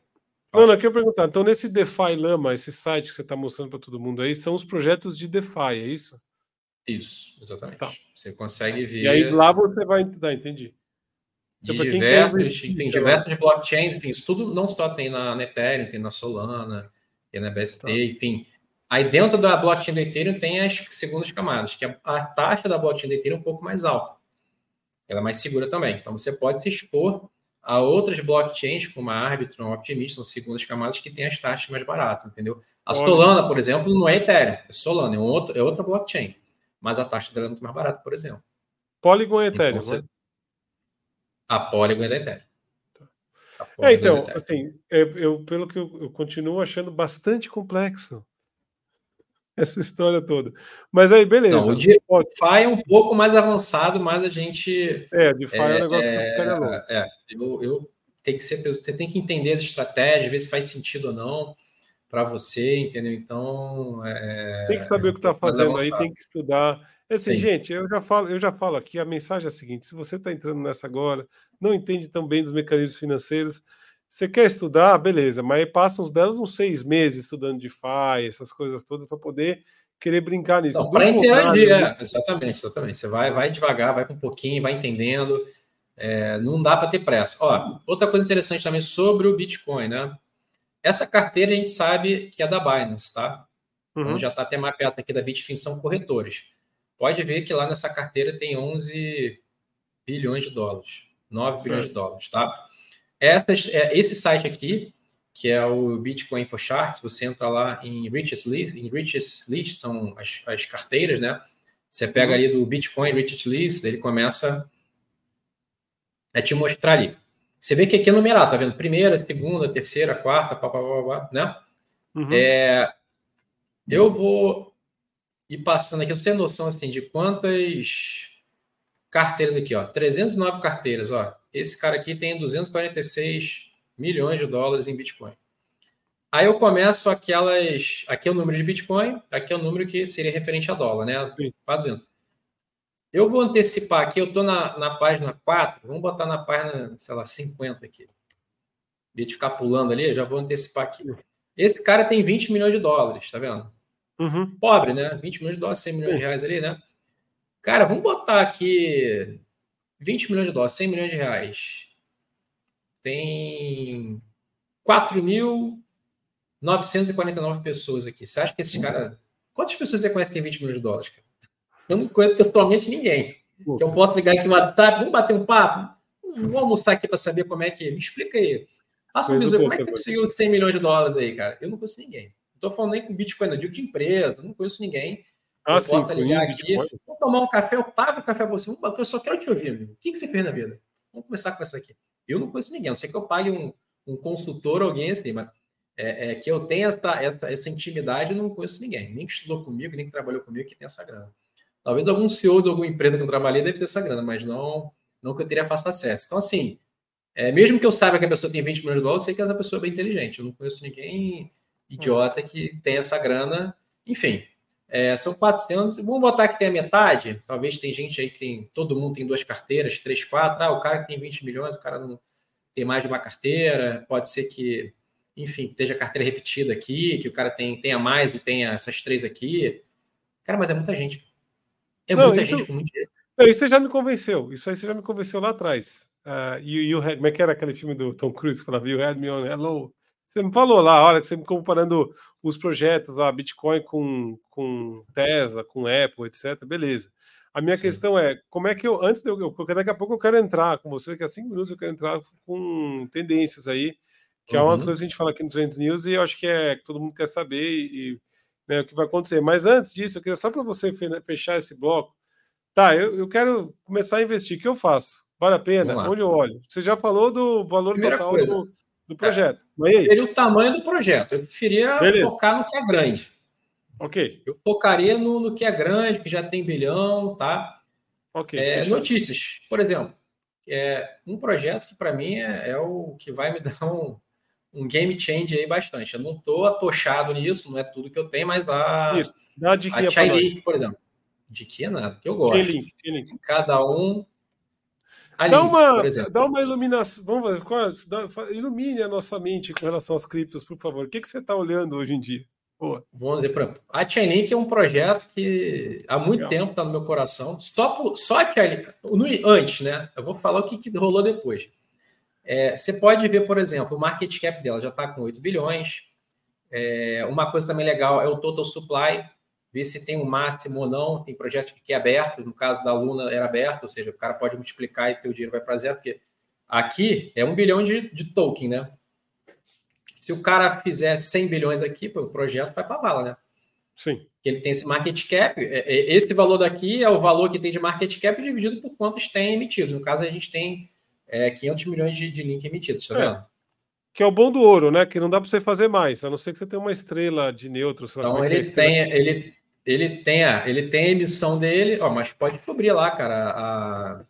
Não, não, eu quero perguntar. Então, nesse DeFi Lama, esse site que você está mostrando para todo mundo aí, são os projetos de DeFi, é isso? Isso, exatamente. Tá. Você consegue ver. E aí lá você vai. Tá, entendi. Então, de diversos, tem, tem diversos blockchains, enfim, isso tudo não só tem na Ethereum, tem na Solana, tem na BST, tá. enfim. Aí dentro da blockchain do Ethereum tem as segundas camadas, que a, a taxa da blockchain do Ethereum é um pouco mais alta. Ela é mais segura também. Então você pode se expor a outras blockchains, como a Arbitrum, Optimist, são segundas camadas que têm as taxas mais baratas, entendeu? A Solana, por exemplo, não é Ethereum, é Solana, é, um outro, é outra blockchain, mas a taxa dela é muito mais barata, por exemplo. Polygon é Ethereum, então, você... A Polygon é da Ethereum. Tá. É, então, é assim, eu, eu, pelo que eu, eu continuo achando bastante complexo essa história toda. Mas aí, beleza. Não, o DeFi é um pouco mais avançado, mas a gente. É, DeFi é, é um negócio é, que é, eu, eu tem que ser, você tem que entender as estratégias, ver se faz sentido ou não para você, entendeu? Então. É, tem que saber o que está fazendo aí, tem que estudar. Assim, Sim. gente, eu já falo, eu já falo aqui, a mensagem é a seguinte: se você está entrando nessa agora, não entende tão bem dos mecanismos financeiros, você quer estudar, beleza, mas passa uns belos uns seis meses estudando DeFi, essas coisas todas, para poder querer brincar nisso. Para interagir, é, exatamente, exatamente. Você vai, vai devagar, vai com um pouquinho, vai entendendo. É, não dá para ter pressa. Ó, outra coisa interessante também sobre o Bitcoin, né? Essa carteira a gente sabe que é da Binance, tá? Então, uhum. Então já está até mapeada aqui da Bitfin, são corretores. Pode ver que lá nessa carteira tem 11 bilhões de dólares, 9 certo. bilhões de dólares, tá? Essas, é, esse site aqui, que é o Bitcoin InfoCharts, você entra lá em Richest List, em Richest List são as, as carteiras, né? Você pega uhum. ali do Bitcoin Richest List, ele começa a te mostrar ali. Você vê que aqui é numerado, tá vendo? Primeira, segunda, terceira, quarta, pá, pá, pá, pá né? Uhum. É, eu vou ir passando aqui, você tem noção assim, de quantas carteiras aqui, ó. 309 carteiras, ó. Esse cara aqui tem 246 milhões de dólares em Bitcoin. Aí eu começo aquelas. Aqui é o número de Bitcoin, aqui é o número que seria referente a dólar, né? Fazendo. Eu vou antecipar aqui, eu estou na, na página 4, vamos botar na página, sei lá, 50 aqui. De ficar pulando ali, já vou antecipar aqui. Esse cara tem 20 milhões de dólares, tá vendo? Uhum. Pobre, né? 20 milhões de dólares, 100 milhões de reais ali, né? Cara, vamos botar aqui 20 milhões de dólares, 100 milhões de reais. Tem 4.949 pessoas aqui. Você acha que esses caras. Quantas pessoas você conhece que tem 20 milhões de dólares? Cara? Eu não conheço pessoalmente ninguém. Eu posso ligar aqui no WhatsApp, vamos bater um papo? Vamos almoçar aqui para saber como é que. Me explica aí. Passa um como é que você conseguiu 100 milhões de dólares aí, cara? Eu não conheço ninguém. Não estou falando nem com Bitcoin, eu digo de empresa, não conheço ninguém ah, eu sim, posso ligar aqui, vamos tomar um café, eu pago o café para você. Eu só quero te ouvir, amigo. O que, que você fez na vida? Vamos começar com essa aqui. Eu não conheço ninguém, a não sei que eu pague um, um consultor ou alguém assim, mas é, é, que eu tenha essa, essa, essa intimidade, eu não conheço ninguém. Nem que estudou comigo, nem que trabalhou comigo que tem essa grana. Talvez algum CEO de alguma empresa que eu trabalhei deve ter essa grana, mas não, não que eu teria fácil acesso. Então, assim, é, mesmo que eu saiba que a pessoa tem 20 milhões de dólares, eu sei que essa pessoa é bem inteligente. Eu não conheço ninguém idiota que tem essa grana. Enfim, é, são 400. Vamos botar que tem a metade. Talvez tem gente aí que tem. Todo mundo tem duas carteiras, três, quatro. Ah, o cara que tem 20 milhões, o cara não tem mais de uma carteira. Pode ser que, enfim, esteja carteira repetida aqui, que o cara tem, tenha mais e tenha essas três aqui. Cara, mas é muita gente. É não, muita isso, gente com muito dinheiro. isso já me convenceu. Isso aí você já me convenceu lá atrás. Uh, you, you had, como é que era aquele filme do Tom Cruise que falava You had me on hello? Você me falou lá, a hora que você me comparando os projetos lá, Bitcoin com, com Tesla, com Apple, etc. Beleza. A minha Sim. questão é, como é que eu, antes de eu, eu, daqui a pouco eu quero entrar com você, que há cinco minutos eu quero entrar com tendências aí, que uhum. é uma das coisas que a gente fala aqui no Trends News e eu acho que é que todo mundo quer saber e, né, o que vai acontecer. Mas antes disso, eu queria só para você fechar esse bloco. Tá, eu, eu quero começar a investir. O que eu faço? Vale a pena? Onde eu olho? Você já falou do valor Primeira total do, do, projeto. É, Mas aí? Seria o tamanho do projeto. Eu preferia Beleza. focar no que é grande. Ok. Eu focaria no, no que é grande, que já tem bilhão, tá? Ok. É, notícias, por exemplo. É um projeto que para mim é, é, o que vai me dar um, um game change aí bastante. Eu não estou atochado nisso, não é tudo que eu tenho, mas a, Isso. Dá a, a Chainlink, por exemplo. De que é nada, que eu gosto. Chainlink, Chainlink. Cada um. Ali, dá, uma, dá uma iluminação. Vamos qual, dá, ilumine a nossa mente com relação às criptos, por favor. O que, que você está olhando hoje em dia? Boa. Vamos dizer, por a Chainlink é um projeto que há muito Legal. tempo está no meu coração. Só, só a Chainlink, antes, né? Eu vou falar o que, que rolou depois. É, você pode ver, por exemplo, o market cap dela já está com 8 bilhões. É, uma coisa também legal é o total supply, ver se tem um máximo ou não. Tem projeto que é aberto, no caso da Luna era aberto, ou seja, o cara pode multiplicar e o dinheiro vai para zero, porque aqui é um bilhão de, de token, né? Se o cara fizer 100 bilhões aqui, o projeto vai para bala, né? Sim. Ele tem esse market cap. É, é, esse valor daqui é o valor que tem de market cap dividido por quantos tem emitidos. No caso, a gente tem é, 500 milhões de, de link emitidos, tá é. vendo? Que é o bom do ouro, né? Que não dá para você fazer mais, a não ser que você tenha uma estrela de neutro. então é ele, tem, ele, ele, tem a, ele tem a emissão dele, ó, mas pode descobrir lá, cara. A...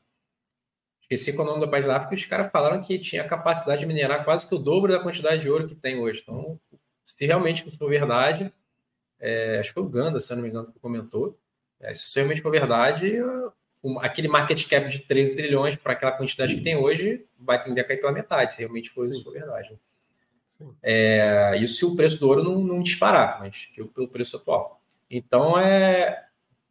Esqueci qual é o nome da página lá, porque os caras falaram que tinha capacidade de minerar quase que o dobro da quantidade de ouro que tem hoje. Então, se realmente for verdade, é, acho que foi o Ganda, se não me engano, que comentou. É, se realmente for verdade, aquele market cap de 13 trilhões para aquela quantidade que tem hoje vai tender a cair pela metade, se realmente for isso for verdade. É, isso se o preço do ouro não, não disparar, mas pelo preço atual. Então, é,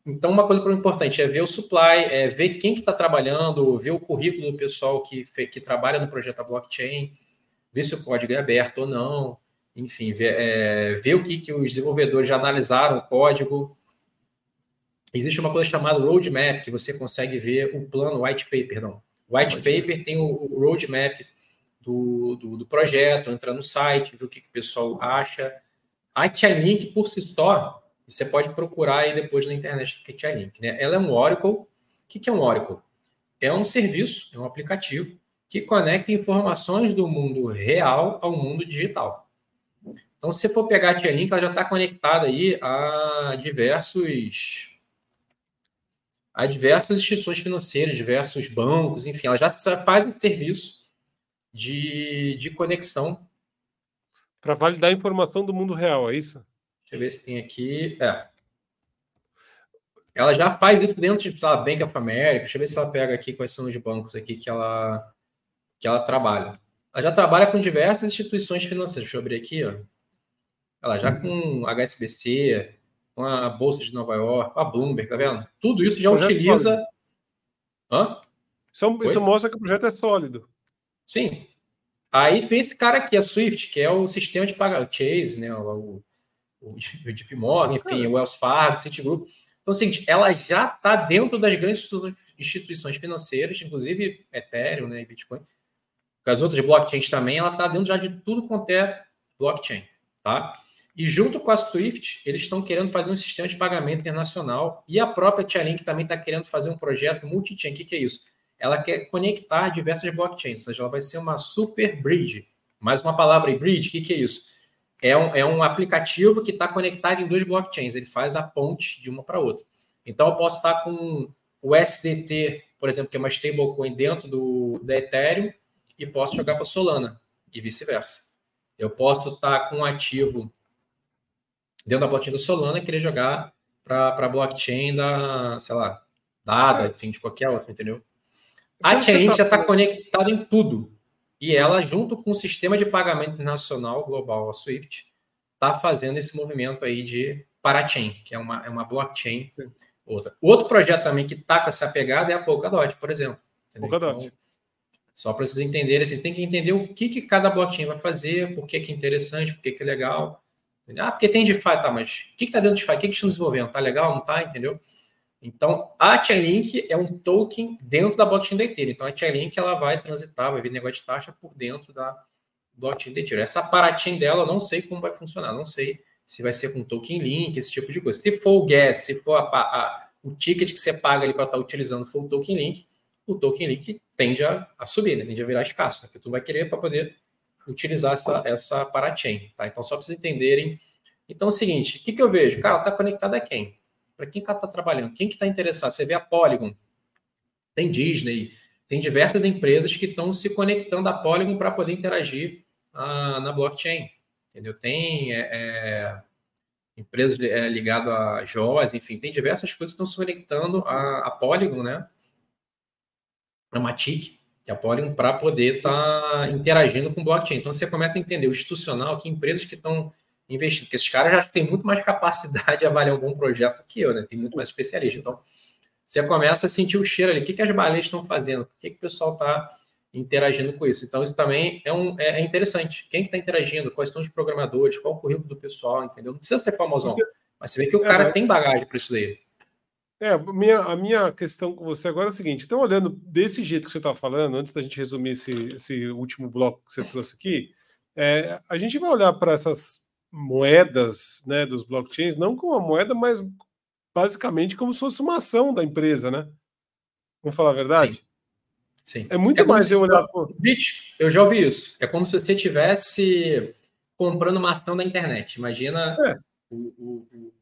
então uma coisa importante é ver o supply, é ver quem que está trabalhando, ver o currículo do pessoal que, que trabalha no projeto da blockchain, ver se o código é aberto ou não, enfim, ver, é, ver o que, que os desenvolvedores já analisaram o código, existe uma coisa chamada roadmap, que você consegue ver o plano, white paper, não. White paper tem o, o roadmap do, do, do, projeto, entra no site, ver o que, que o pessoal acha. A Chainlink, por si só, você pode procurar aí depois na internet que é Chainlink. Né? Ela é um Oracle. O que, é um Oracle? É um serviço, é um aplicativo que conecta informações do mundo real ao mundo digital. Então, se você for pegar a Chainlink, ela já está conectada aí a diversos a diversas instituições financeiras, diversos bancos, enfim, ela já faz esse serviço de, de conexão. Para validar a informação do mundo real, é isso? Deixa eu ver se tem aqui. É. Ela já faz isso dentro de, sei lá, Bank of America. Deixa eu ver se ela pega aqui quais são os bancos aqui que ela, que ela trabalha. Ela já trabalha com diversas instituições financeiras. Deixa eu abrir aqui, ó. Ela já com HSBC, com a Bolsa de Nova York, com a Bloomberg, tá vendo? Tudo isso já utiliza. Hã? Isso, isso mostra que o projeto é sólido. Sim. Aí tem esse cara aqui, a Swift, que é o sistema de pagamento, Chase, né? O, o, o JP Morgan, enfim, o Wells Fargo, Citigroup. Então, é o seguinte, ela já está dentro das grandes instituições financeiras, inclusive Ethereum né, e Bitcoin. Com as outras blockchains também, ela está dentro já de tudo quanto é blockchain, tá? E junto com a Swift, eles estão querendo fazer um sistema de pagamento internacional e a própria Chainlink também está querendo fazer um projeto multi-chain. O que, que é isso? Ela quer conectar diversas blockchains, ou seja, ela vai ser uma super bridge. Mais uma palavra aí, bridge, o que, que é isso? É um, é um aplicativo que está conectado em duas blockchains, ele faz a ponte de uma para outra. Então, eu posso estar com o SDT, por exemplo, que é uma stablecoin dentro do, da Ethereum, e posso jogar para Solana, e vice-versa. Eu posso estar com um ativo dentro da blockchain da Solana, querer jogar para a blockchain da, sei lá, da ADA, enfim, de qualquer outra, entendeu? A Chainlink tá... já está conectada em tudo. E ela, junto com o sistema de pagamento internacional global, a SWIFT, está fazendo esse movimento aí de parachain, que é uma, é uma blockchain. Outra. Outro projeto também que está com essa pegada é a Polkadot, por exemplo. Polkadot. Então, só para vocês entenderem, vocês têm que entender o que, que cada blockchain vai fazer, por que, que é interessante, por que, que é legal. Ah, porque tem DeFi, tá, mas o que está dentro de DeFi? O que, que estão desenvolvendo? Tá legal? Não tá? Entendeu? Então, a Chainlink é um token dentro da blockchain da Ethereum. Então, a Chainlink ela vai transitar, vai vir negócio de taxa por dentro da blockchain da Ethereum. Essa paratinha dela, eu não sei como vai funcionar. Não sei se vai ser com token link, esse tipo de coisa. Se for o gas, se for a, a, o ticket que você paga ali para estar tá utilizando for o token link, o token link tende a, a subir, né? tende a virar escasso, né? porque tu vai querer para poder utilizar essa, essa parachain. Tá? Então, só para vocês entenderem. Então, é o seguinte, o que, que eu vejo? Cara, está conectado a quem? Para quem está trabalhando? Quem que está interessado? Você vê a Polygon, tem Disney, tem diversas empresas que estão se conectando à Polygon para poder interagir ah, na blockchain. Entendeu? Tem é, é, empresas é, ligadas a JOS, enfim, tem diversas coisas que estão se conectando à, Polygon, né? A Matic, que é a Polygon, para poder estar tá interagindo com blockchain. Então você começa a entender o institucional, que empresas que estão investindo, porque esses caras já têm muito mais capacidade de avaliar um bom projeto que eu, né? Tem muito mais especialista. Então, você começa a sentir o cheiro ali. O que, que as baleias estão fazendo? Por que, que o pessoal está interagindo com isso? Então, isso também é, um, é, é interessante. Quem que está interagindo? Quais são os programadores? Qual o currículo do pessoal? Entendeu? Não precisa ser famosão, mas você vê que o é, cara tem bagagem para isso daí. É, minha, a minha questão com você agora é a seguinte: então, olhando desse jeito que você está falando, antes da gente resumir esse, esse último bloco que você trouxe aqui, é, a gente vai olhar para essas moedas né, dos blockchains, não como uma moeda, mas basicamente como se fosse uma ação da empresa, né? Vamos falar a verdade? Sim. Sim. É muito é mais eu olhar. Por... Bit, eu já ouvi isso. É como se você estivesse comprando uma ação da internet. Imagina é. o, o,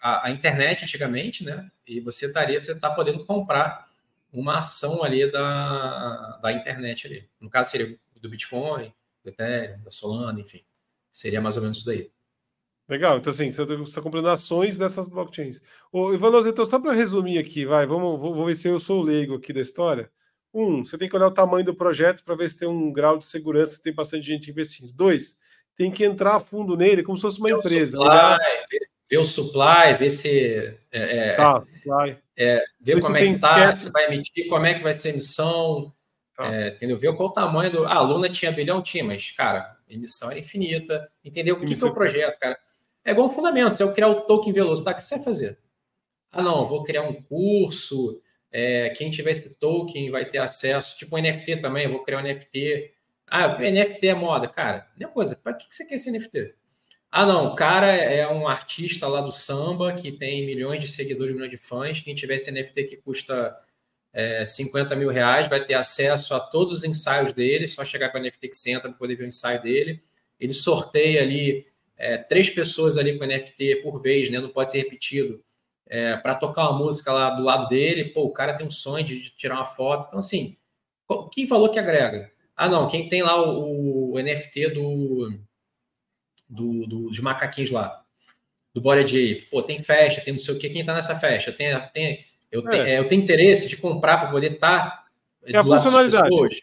a, a, internet antigamente, né? E você estaria, você está podendo comprar uma ação ali da, da internet ali. No caso, seria do Bitcoin, do Ethereum, da Solana, enfim. Seria mais ou menos isso daí. Legal, então assim, você está comprando ações dessas blockchains. Ô, Ivanoso, então só para resumir aqui, vai, vamos, vou, vou ver se eu sou o leigo aqui da história. Um, você tem que olhar o tamanho do projeto para ver se tem um grau de segurança, se tem bastante gente investindo. Dois, tem que entrar a fundo nele como se fosse uma ver empresa. O supply, olhar... ver, ver, o supply, ver se. É, é tá, É, ver como é que está, se vai emitir, como é que vai ser a emissão. Tá. É, entendeu? Ver qual o tamanho do. Ah, a Luna tinha bilhão, tinha, mas, cara, emissão é infinita. Entendeu? O que, que é o projeto, cara? É igual fundamento. Se eu criar o token Veloso, tá? O que você vai fazer? Ah, não, vou criar um curso. É, quem tiver esse token vai ter acesso. Tipo um NFT também, vou criar um NFT. Ah, NFT é moda. Cara, nem coisa. Para que você quer esse NFT? Ah, não, o cara é um artista lá do samba que tem milhões de seguidores, milhões de fãs. Quem tiver esse NFT que custa é, 50 mil reais vai ter acesso a todos os ensaios dele, só chegar com o NFT que você entra para poder ver o ensaio dele. Ele sorteia ali é, três pessoas ali com NFT por vez, né? Não pode ser repetido. É, para tocar uma música lá do lado dele, pô, o cara tem um sonho de tirar uma foto. Então, assim, quem falou que agrega? Ah, não, quem tem lá o, o NFT do, do, do, dos macaquinhos lá, do Bora J, pô, tem festa, tem não sei o que, quem tá nessa festa? Tem, tem, eu, é. tenho, é, eu tenho interesse de comprar para poder estar tá é a funcionalidade. pessoas.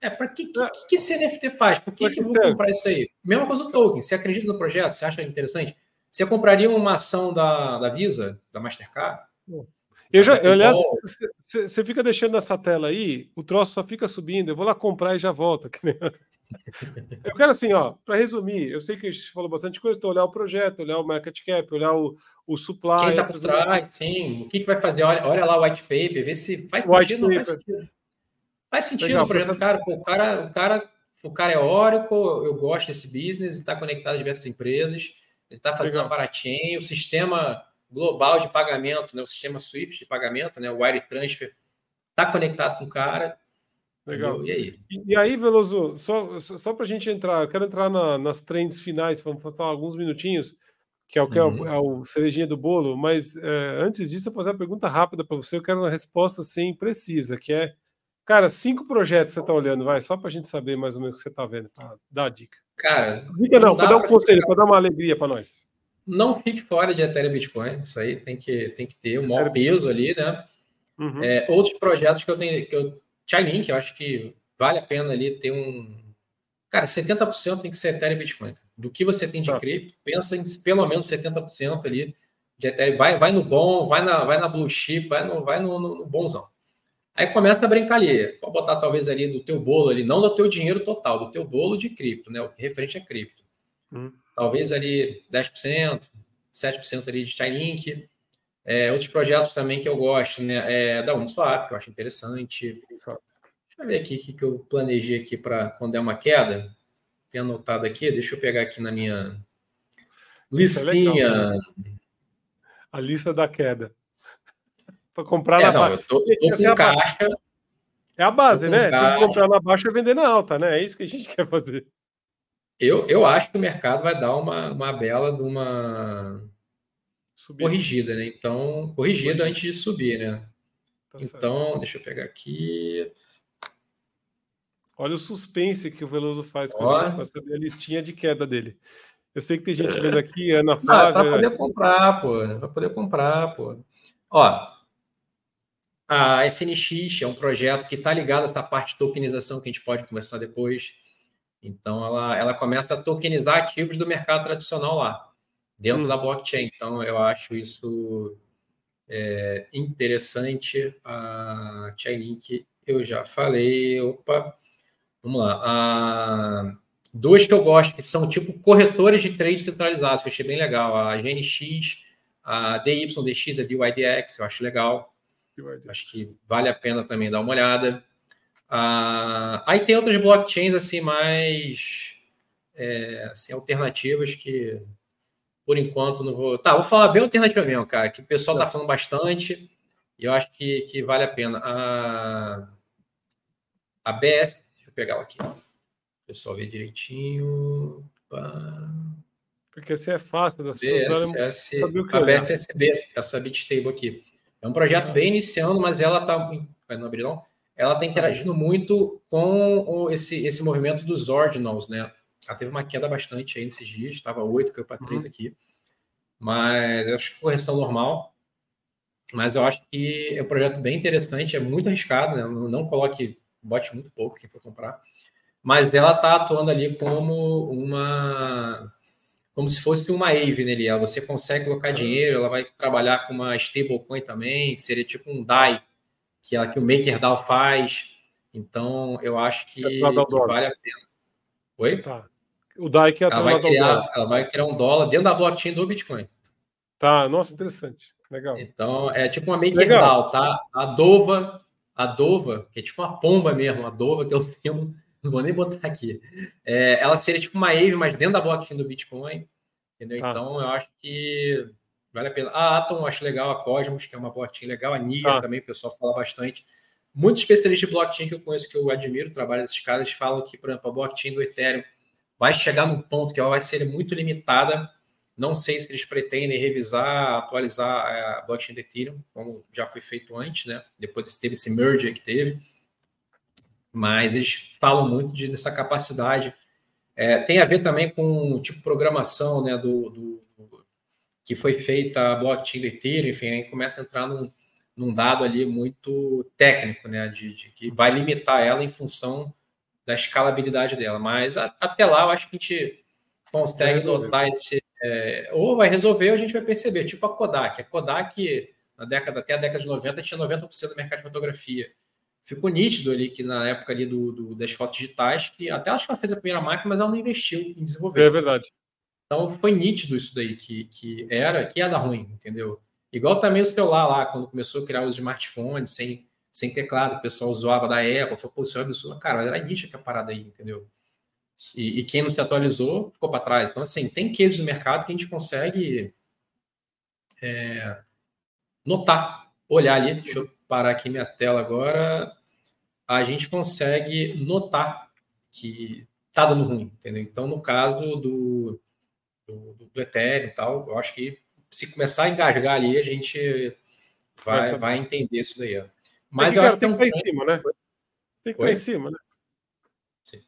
É, para que, que, que esse NFT faz? Por que, que eu vou comprar isso aí? Mesma coisa do token. Você acredita no projeto? Você acha interessante? Você compraria uma ação da, da Visa, da Mastercard? Eu já, eu, aliás, você fica deixando essa tela aí, o troço só fica subindo. Eu vou lá comprar e já volto. Eu quero assim, ó, para resumir, eu sei que a gente falou bastante coisa, então olhar o projeto, olhar o market cap, olhar o, o supply. Quem está por trás, sim. O que, que vai fazer? Olha, olha lá o white paper, vê se faz sentido ou não faz sentido. Faz sentido Legal, o projeto, cara. Pô, o cara, o cara, o cara é Oracle, eu gosto desse business, está conectado a diversas empresas, ele está fazendo Legal. a parachain, o sistema global de pagamento, né, o sistema Swift de pagamento, né, o Wire Transfer, está conectado com o cara. Legal. E aí? E, e aí, Veloso, só, só para a gente entrar, eu quero entrar na, nas trends finais, vamos falar alguns minutinhos, que é o que uhum. é, o, é o cerejinha do bolo, mas é, antes disso, eu vou fazer uma pergunta rápida para você, eu quero uma resposta assim precisa, que é Cara, cinco projetos você está olhando, vai, só para a gente saber mais ou menos o que você está vendo. Tá? Dá a dica. Cara. Dica não, para dar um conselho, para dar uma alegria para nós. Não fique fora de Ethereum Bitcoin, isso aí tem que, tem que ter um maior peso ali, né? Uhum. É, outros projetos que eu tenho, que eu. Chainlink, eu acho que vale a pena ali ter um. Cara, 70% tem que ser Ethereum e Bitcoin. Do que você tem de tá. cripto, pensa em pelo menos 70% ali de Ethereum. Vai, vai no bom, vai na, vai na blue chip, vai no, vai no, no, no bonzão. Aí começa a brincar ali. Pode botar talvez ali do teu bolo ali, não do teu dinheiro total, do teu bolo de cripto, né? O que referente a cripto. Hum. Talvez ali 10%, 7% ali de Chainlink. É, outros projetos também que eu gosto, né? É da Uniswap, que eu acho interessante. Deixa eu ver aqui o que eu planejei aqui para quando der uma queda. Tem anotado aqui, deixa eu pegar aqui na minha é listinha. É a lista da queda. para comprar é, na baixa. Eu tô, tô com caixa. É a base, né? Caixa. Tem que comprar na baixa e vender na alta, né? É isso que a gente quer fazer. Eu, eu acho que o mercado vai dar uma, uma bela de uma Subir. corrigida, né? Então, corrigida antes de subir, né? Tá então, certo. deixa eu pegar aqui. Olha o suspense que o Veloso faz com Ó. a gente para saber a listinha de queda dele. Eu sei que tem gente vendo aqui, Ana ah, Flávia. Ah, para poder comprar, pô. Para poder comprar, pô. Ó, a SNX é um projeto que está ligado a essa parte de tokenização que a gente pode conversar depois. Então, ela, ela começa a tokenizar ativos do mercado tradicional lá, dentro hum. da blockchain. Então, eu acho isso é, interessante. A Chainlink, eu já falei. Opa, vamos lá. A, duas que eu gosto, que são tipo corretores de trade centralizados, que eu achei bem legal. A GNX, a DYDX, a DYDX, eu acho legal. Acho que vale a pena também dar uma olhada. Ah, aí tem outras blockchains assim mais é, assim, alternativas que por enquanto não vou. Tá, vou falar bem alternativa mesmo, cara, que o pessoal tá falando bastante e eu acho que, que vale a pena. A, a BS, deixa eu pegar ela aqui. O pessoal ver direitinho. Porque se é fácil das BSS, pessoas a BSSB, essa Bitstable aqui. É um projeto bem iniciando, mas ela está. Vai não abrir, não? Ela está interagindo muito com esse, esse movimento dos ordinals, né? Ela teve uma queda bastante aí nesses dias, estava 8, caiu para 3 uhum. aqui. Mas eu acho que correção normal. Mas eu acho que é um projeto bem interessante, é muito arriscado, né? Não, não coloque, bote muito pouco quem for comprar. Mas ela está atuando ali como uma como se fosse uma AVE nele. Você consegue colocar dinheiro, ela vai trabalhar com uma stablecoin também, seria tipo um DAI, que, ela, que o MakerDAO faz. Então, eu acho que, é que vale a pena. Oi? Tá. O DAI que é ela vai, criar, ela vai criar um dólar dentro da blockchain do Bitcoin. Tá, nossa, interessante. Legal. Então, é tipo uma MakerDAO, tá? A Dova, a Dova, que é tipo uma pomba mesmo, a Dova, que é o símbolo não vou nem botar aqui. É, ela seria tipo uma Ave, mas dentro da blockchain do Bitcoin. Entendeu? Ah. Então, eu acho que vale a pena. A Atom eu acho legal, a Cosmos, que é uma blockchain legal, a Nia ah. também, o pessoal fala bastante. Muitos especialistas de blockchain que eu conheço, que eu admiro o trabalho desses caras, falam que, por exemplo, a blockchain do Ethereum vai chegar num ponto que ela vai ser muito limitada. Não sei se eles pretendem revisar, atualizar a blockchain do Ethereum, como já foi feito antes, né? Depois teve esse merger que teve mas eles falam muito de, dessa capacidade. É, tem a ver também com tipo programação né, do, do, do, que foi feita a blockchain do Ethereum, enfim, aí começa a entrar num, num dado ali muito técnico, né, de, de, que vai limitar ela em função da escalabilidade dela. Mas a, até lá eu acho que a gente consegue notar esse. É, ou vai resolver ou a gente vai perceber, tipo a Kodak. A Kodak, na década, até a década de 90, tinha 90% do mercado de fotografia ficou nítido ali que na época ali do, do, das fotos digitais, que até acho que ela fez a primeira máquina, mas ela não investiu em desenvolver. É verdade. Então foi nítido isso daí, que, que era, que ia dar ruim, entendeu? Igual também o celular lá, quando começou a criar os smartphones sem, sem teclado, o pessoal usava da Apple, falou, pô, isso é absurdo. Cara, era nítido que a parada aí, entendeu? E, e, quem não se atualizou ficou para trás. Então, assim, tem cases do mercado que a gente consegue é, notar, olhar ali. Deixa eu parar aqui minha tela agora a gente consegue notar que está dando ruim, entendeu? Então, no caso do, do, do Ethereum e tal, eu acho que se começar a engasgar ali, a gente vai, vai entender isso daí. Ó. Mas tem que, eu acho que tem que estar em cima, né? Tem que estar em cima, né? Sim.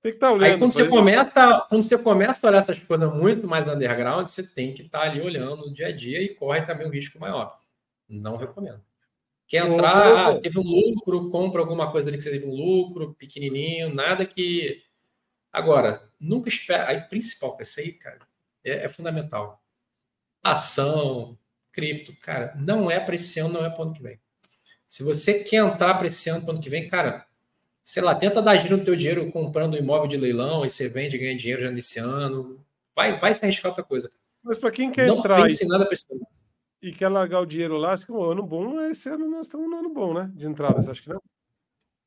Tem que estar olhando. Aí quando você, começa, quando você começa a olhar essas coisas muito mais underground, você tem que estar ali olhando no dia a dia e corre também um risco maior. Não recomendo. Quer entrar, teve um lucro, compra alguma coisa ali que você teve um lucro, pequenininho, nada que Agora, nunca espera. Aí, principal, isso aí, cara, é, é fundamental. Ação, cripto, cara, não é para esse ano, não é para o ano que vem. Se você quer entrar para esse ano, para o ano que vem, cara, sei lá, tenta dar giro no teu dinheiro comprando um imóvel de leilão e você vende e ganha dinheiro já nesse ano. Vai, vai se arriscar outra coisa. Mas para quem quer não entrar e, nada pra esse ano. e quer largar o dinheiro lá, acho que um ano bom, esse ano nós estamos no ano bom, né? De entrada, você acha que não?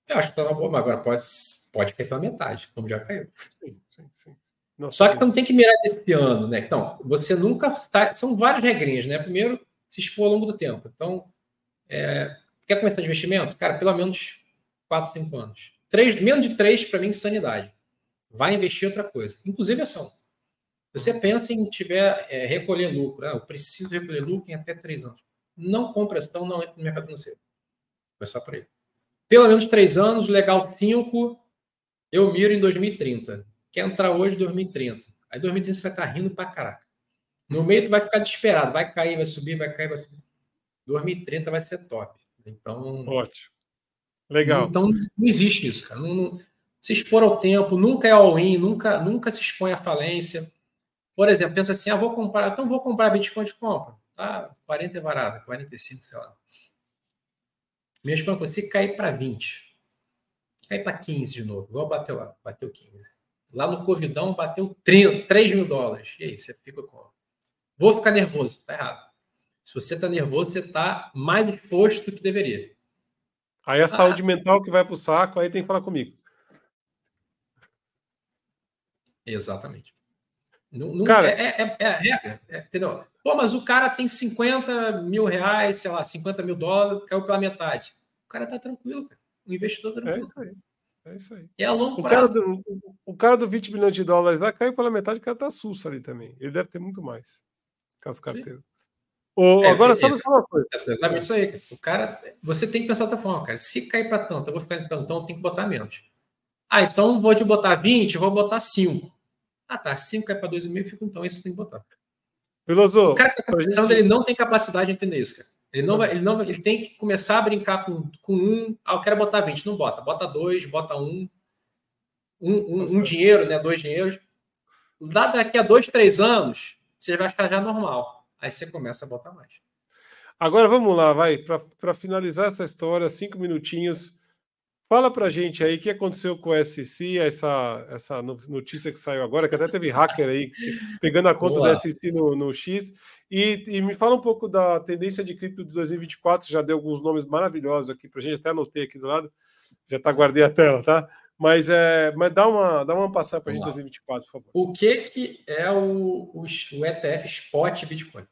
Eu acho que tá uma boa, mas agora pode, pode cair pela metade, como já caiu. Sim, sim, sim. Nossa, Só que você não tem que mirar esse ano, né? Então, você nunca está. São várias regrinhas, né? Primeiro, se expor ao longo do tempo. Então, é, quer começar de investimento? Cara, pelo menos 4, 5 anos. Três, menos de 3, para mim, sanidade. Vai investir em outra coisa, inclusive ação. Você pensa em tiver é, recolher lucro, ah, eu preciso recolher lucro em até 3 anos. Não compra ação, não entra no mercado financeiro. Começar por aí. Pelo menos 3 anos, legal 5, eu miro em 2030. Quer entrar hoje, 2030. Aí 2030 você vai estar rindo pra caraca. No meio tu vai ficar desesperado, vai cair, vai subir, vai cair, vai subir. 2030 vai ser top. Então. Ótimo. Legal. Então não existe isso, cara. Não, não, se expor ao tempo, nunca é all-in, nunca, nunca se expõe à falência. Por exemplo, pensa assim: ah, vou comprar, então vou comprar Bitcoin de compra. Tá, 40 é varada, 45, sei lá. Mesmo quando você cair para 20, cair para 15 de novo, igual bateu lá, bateu 15. Lá no Covidão bateu 30, 3 mil dólares. E aí, você fica com. Vou ficar nervoso, tá errado. Se você está nervoso, você está mais exposto do que deveria. Aí a ah. saúde mental que vai para o saco, aí tem que falar comigo. Exatamente. Não, não, cara, é, é, é a regra, é, entendeu? Pô, mas o cara tem 50 mil reais, sei lá, 50 mil dólares, caiu pela metade. O cara tá tranquilo, cara. O investidor tá é tranquilo. É. É isso aí. É a longo o prazo. Cara do, o cara do 20 milhões de dólares lá caiu pela metade, o cara tá sussa ali também. Ele deve ter muito mais. Com as carteiras. O, é, agora, só uma coisa. É exatamente isso aí. O cara, você tem que pensar da forma, cara. Se cair para tanto, eu vou ficar então, então tem que botar menos. Ah, então vou te botar 20, vou botar 5. Ah, tá. 5 cai para 2,5, fica então, isso tem que botar. Filosofo. O cara que está começando, gente... ele não tem capacidade de entender isso, cara. Ele não vai, ele não ele tem que começar a brincar com, com um. Ah, eu quero botar 20, não bota. Bota dois, bota um. Um, um, um dinheiro, né? Dois dinheiros. Daqui a dois, três anos, você vai ficar já normal. Aí você começa a botar mais. Agora vamos lá, vai. Para finalizar essa história, cinco minutinhos. Fala pra gente aí o que aconteceu com o SEC, essa, essa notícia que saiu agora, que até teve hacker aí pegando a conta Boa. do SEC no, no X. E, e, me fala um pouco da tendência de cripto de 2024. Já deu alguns nomes maravilhosos aqui pra gente, até anotei aqui do lado. Já tá, guardei a tela, tá? Mas, é, mas dá uma, dá uma passada para a gente em 2024, por favor. O que, que é o, o, o ETF Spot Bitcoin?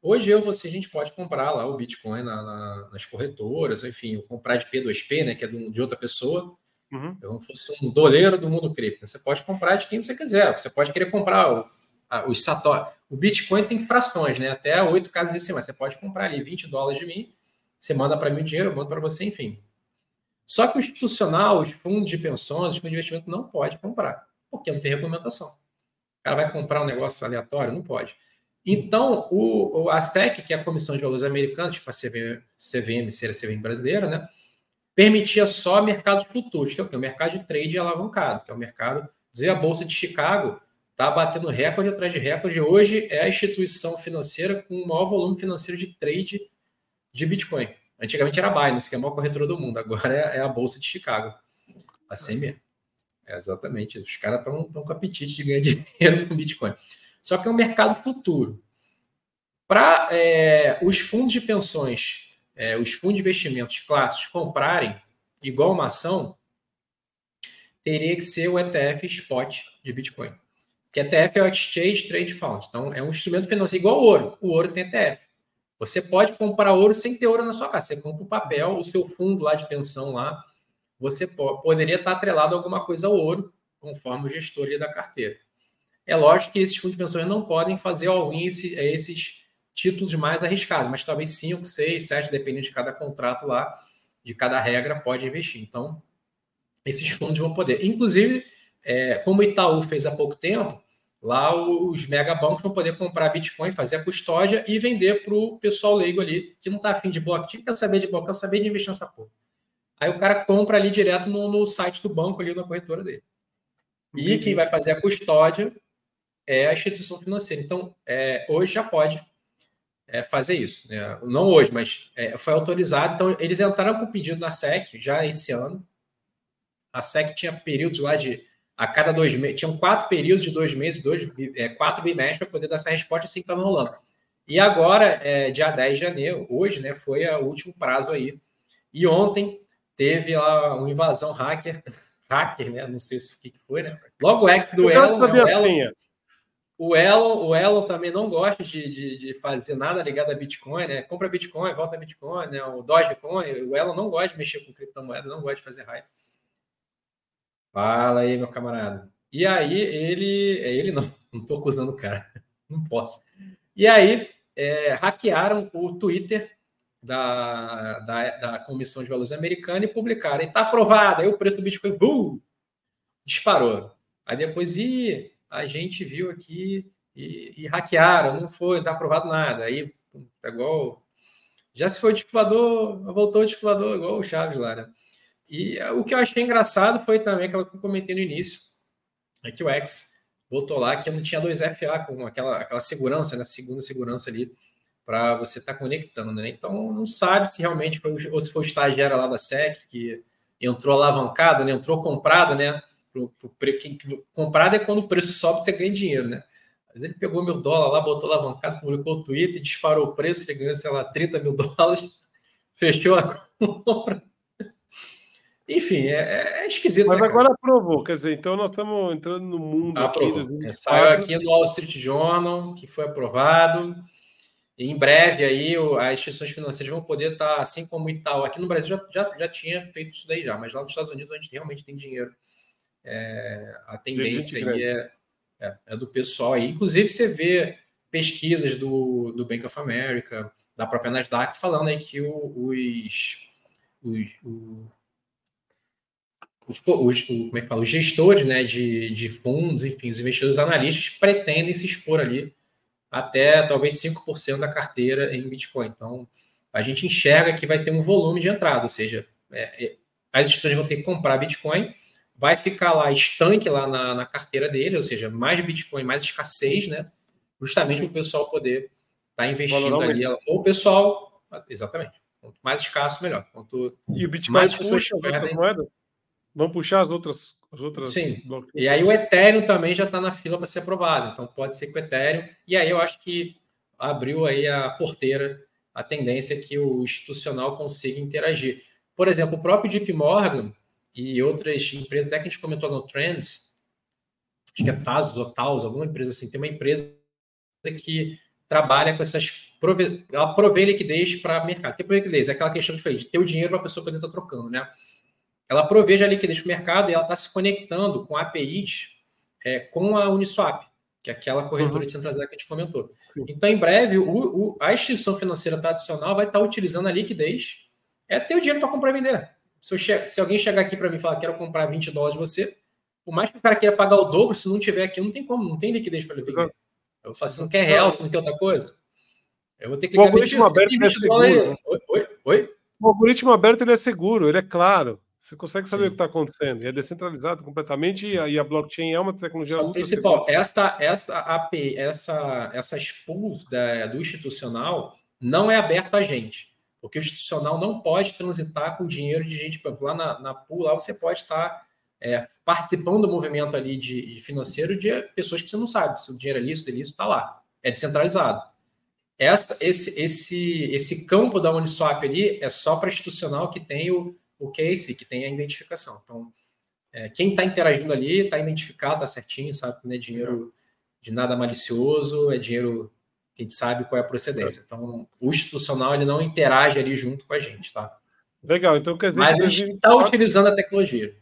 Hoje eu você a gente pode comprar lá o Bitcoin na, na, nas corretoras, enfim, comprar de P2P, né, que é de, outra pessoa. Uhum. Como fosse um doleiro do mundo cripto. Você pode comprar de quem você quiser. Você pode querer comprar o, a, os Satoshi. O Bitcoin tem frações, né? Até oito casas decimais. Você pode comprar ali 20 dólares de mim, você manda para mim o dinheiro, eu mando para você, enfim. Só que o institucional, os fundos de pensões, os fundos de investimento não pode comprar, porque não tem regulamentação. O cara vai comprar um negócio aleatório? Não pode. Então, o, a SEC, que é a Comissão de Valores Americanos, tipo a CVM, CVM ser a CVM brasileira, né, permitia só mercados futuros, que é o, que? o mercado de trade alavancado, que é o mercado, dizer, a Bolsa de Chicago está batendo recorde atrás de recorde. Hoje é a instituição financeira com o maior volume financeiro de trade de Bitcoin. Antigamente era a Binance, que é a maior corretora do mundo, agora é, é a Bolsa de Chicago. Assim mesmo. É, exatamente. Os caras estão com apetite de ganhar dinheiro com Bitcoin. Só que é um mercado futuro. Para é, os fundos de pensões, é, os fundos de investimentos clássicos comprarem igual uma ação, teria que ser o ETF Spot de Bitcoin. Que ETF é o Exchange Trade Fund. Então, é um instrumento financeiro igual ao ouro. O ouro tem ETF. Você pode comprar ouro sem ter ouro na sua casa. Você compra o papel, o seu fundo lá de pensão lá. Você poderia estar atrelado a alguma coisa ao ouro, conforme o gestor da carteira. É lógico que esses fundos de pensões não podem fazer all-in é, esses títulos mais arriscados, mas talvez 5, 6, 7, dependendo de cada contrato lá, de cada regra, pode investir. Então, esses fundos vão poder. Inclusive, é, como o Itaú fez há pouco tempo, lá os megabancos vão poder comprar Bitcoin, fazer a custódia e vender para o pessoal leigo ali, que não está afim de blockchain, quer saber de blockchain, quer saber de investir nessa porra. Aí o cara compra ali direto no, no site do banco, ali na corretora dele. E quem vai fazer a custódia é a instituição financeira. Então, é, hoje já pode é, fazer isso. Né? Não hoje, mas é, foi autorizado. Então, eles entraram com pedido na SEC já esse ano. A SEC tinha períodos lá de a cada dois meses, tinham quatro períodos de dois meses, dois, é, quatro bimestres para poder dar essa resposta assim que estava rolando. E agora, é, dia 10 de janeiro, hoje, né, foi o último prazo aí. E ontem teve lá uma invasão hacker, hacker, né? Não sei se o que foi, né? Logo o ex do Elon, né, o Elon, o Elon, o Elon também não gosta de, de, de, fazer nada ligado a Bitcoin, né? Compra Bitcoin, volta Bitcoin, né? O Dogecoin, o Elon não gosta de mexer com criptomoeda, não gosta de fazer hype. Fala aí, meu camarada. E aí, ele. É ele não, não tô acusando o cara. Não posso. E aí, é, hackearam o Twitter da, da, da, Comissão de Valores Americana e publicaram. Está aprovado. Aí o preço do Bitcoin boom, disparou. Aí depois, e a gente viu aqui e, e hackearam, não foi, não está aprovado nada. Aí, é igual. Já se foi o discipulador, voltou o discipulador, igual o Chaves lá, né? E o que eu achei engraçado foi também aquela que eu comentei no início, é que o X botou lá que não tinha dois FA com aquela, aquela segurança, né, segunda segurança ali para você estar tá conectando, né? Então não sabe se realmente foi ou se foi o estagiário lá da SEC que entrou alavancado, né? Entrou comprado, né? Pro, pro, que, comprado é quando o preço sobe, você ganha dinheiro, né? Mas ele pegou mil dólares lá, botou alavancado, publicou o Twitter, disparou o preço, ele ganhou, sei lá, 30 mil dólares, fechou a compra enfim, é, é esquisito. Mas né, agora aprovou, quer dizer, então nós estamos entrando no mundo. Aprovou. Aqui, é, saiu aqui no Wall Street Journal, que foi aprovado. E em breve aí as instituições financeiras vão poder estar, tá, assim como o Itaú, aqui no Brasil já, já, já tinha feito isso daí já, mas lá nos Estados Unidos a gente realmente tem dinheiro. É, a tendência aí é, é, é, do pessoal aí. Inclusive, você vê pesquisas do, do Bank of America, da própria Nasdaq, falando aí que o, os, os, os, os, como é que fala, os gestores né, de, de fundos, enfim, os investidores analistas pretendem se expor ali até talvez 5% da carteira em Bitcoin. Então, a gente enxerga que vai ter um volume de entrada, ou seja, é, é, as instituições vão ter que comprar Bitcoin, vai ficar lá estanque lá na, na carteira dele, ou seja, mais Bitcoin, mais escassez, né? Justamente para o pessoal poder estar tá investindo ali. Ou o pessoal, exatamente. Quanto mais escasso, melhor. Quanto e o Bitcoin mais pessoas perdem, moedas? Vamos puxar as outras. As outras Sim. E aí o Ethereum também já está na fila para ser aprovado. Então pode ser que o Ethereum. E aí eu acho que abriu aí a porteira, a tendência é que o institucional consiga interagir. Por exemplo, o próprio JP Morgan e outras empresas, até que a gente comentou no Trends, acho que é Tazos ou Taos, alguma empresa assim, tem uma empresa que trabalha com essas. Ela provê liquidez para mercado. O que é liquidez? É aquela questão diferente, ter o dinheiro para a pessoa poder estar tá trocando, né? Ela proveja a liquidez para o mercado e ela está se conectando com APIs é, com a Uniswap, que é aquela corretora uhum. descentralizada que a gente comentou. Sim. Então, em breve, o, o, a instituição financeira tradicional vai estar tá utilizando a liquidez, é ter o dinheiro para comprar e vender. Se, che se alguém chegar aqui para mim e falar quero comprar 20 dólares de você, por mais que o cara queira pagar o dobro, se não tiver aqui, não tem como, não tem liquidez para ele vender. Eu falo, você não quer real, você não quer outra coisa? Eu vou ter que ligar o algoritmo aberto é seguro. Oi, oi, oi? O algoritmo aberto ele é seguro, ele é claro. Você consegue saber Sim. o que está acontecendo. É descentralizado completamente e a, e a blockchain é uma tecnologia Só principal, essa essa API, essa essas pools da, do institucional não é aberta a gente, porque o institucional não pode transitar com dinheiro de gente lá na, na pool, lá você pode estar é, participando do movimento ali de, de, financeiro de pessoas que você não sabe se o dinheiro é lícito, é lícito, está lá. É descentralizado. Essa, esse, esse, esse campo da Uniswap ali é só para institucional que tem o o case que tem a identificação. Então, é, quem está interagindo ali está identificado, está certinho, sabe que não é dinheiro de nada malicioso, é dinheiro que a gente sabe qual é a procedência. Então, o institucional ele não interage ali junto com a gente, tá? Legal, então quer dizer Mas que a gente está utilizando a tecnologia.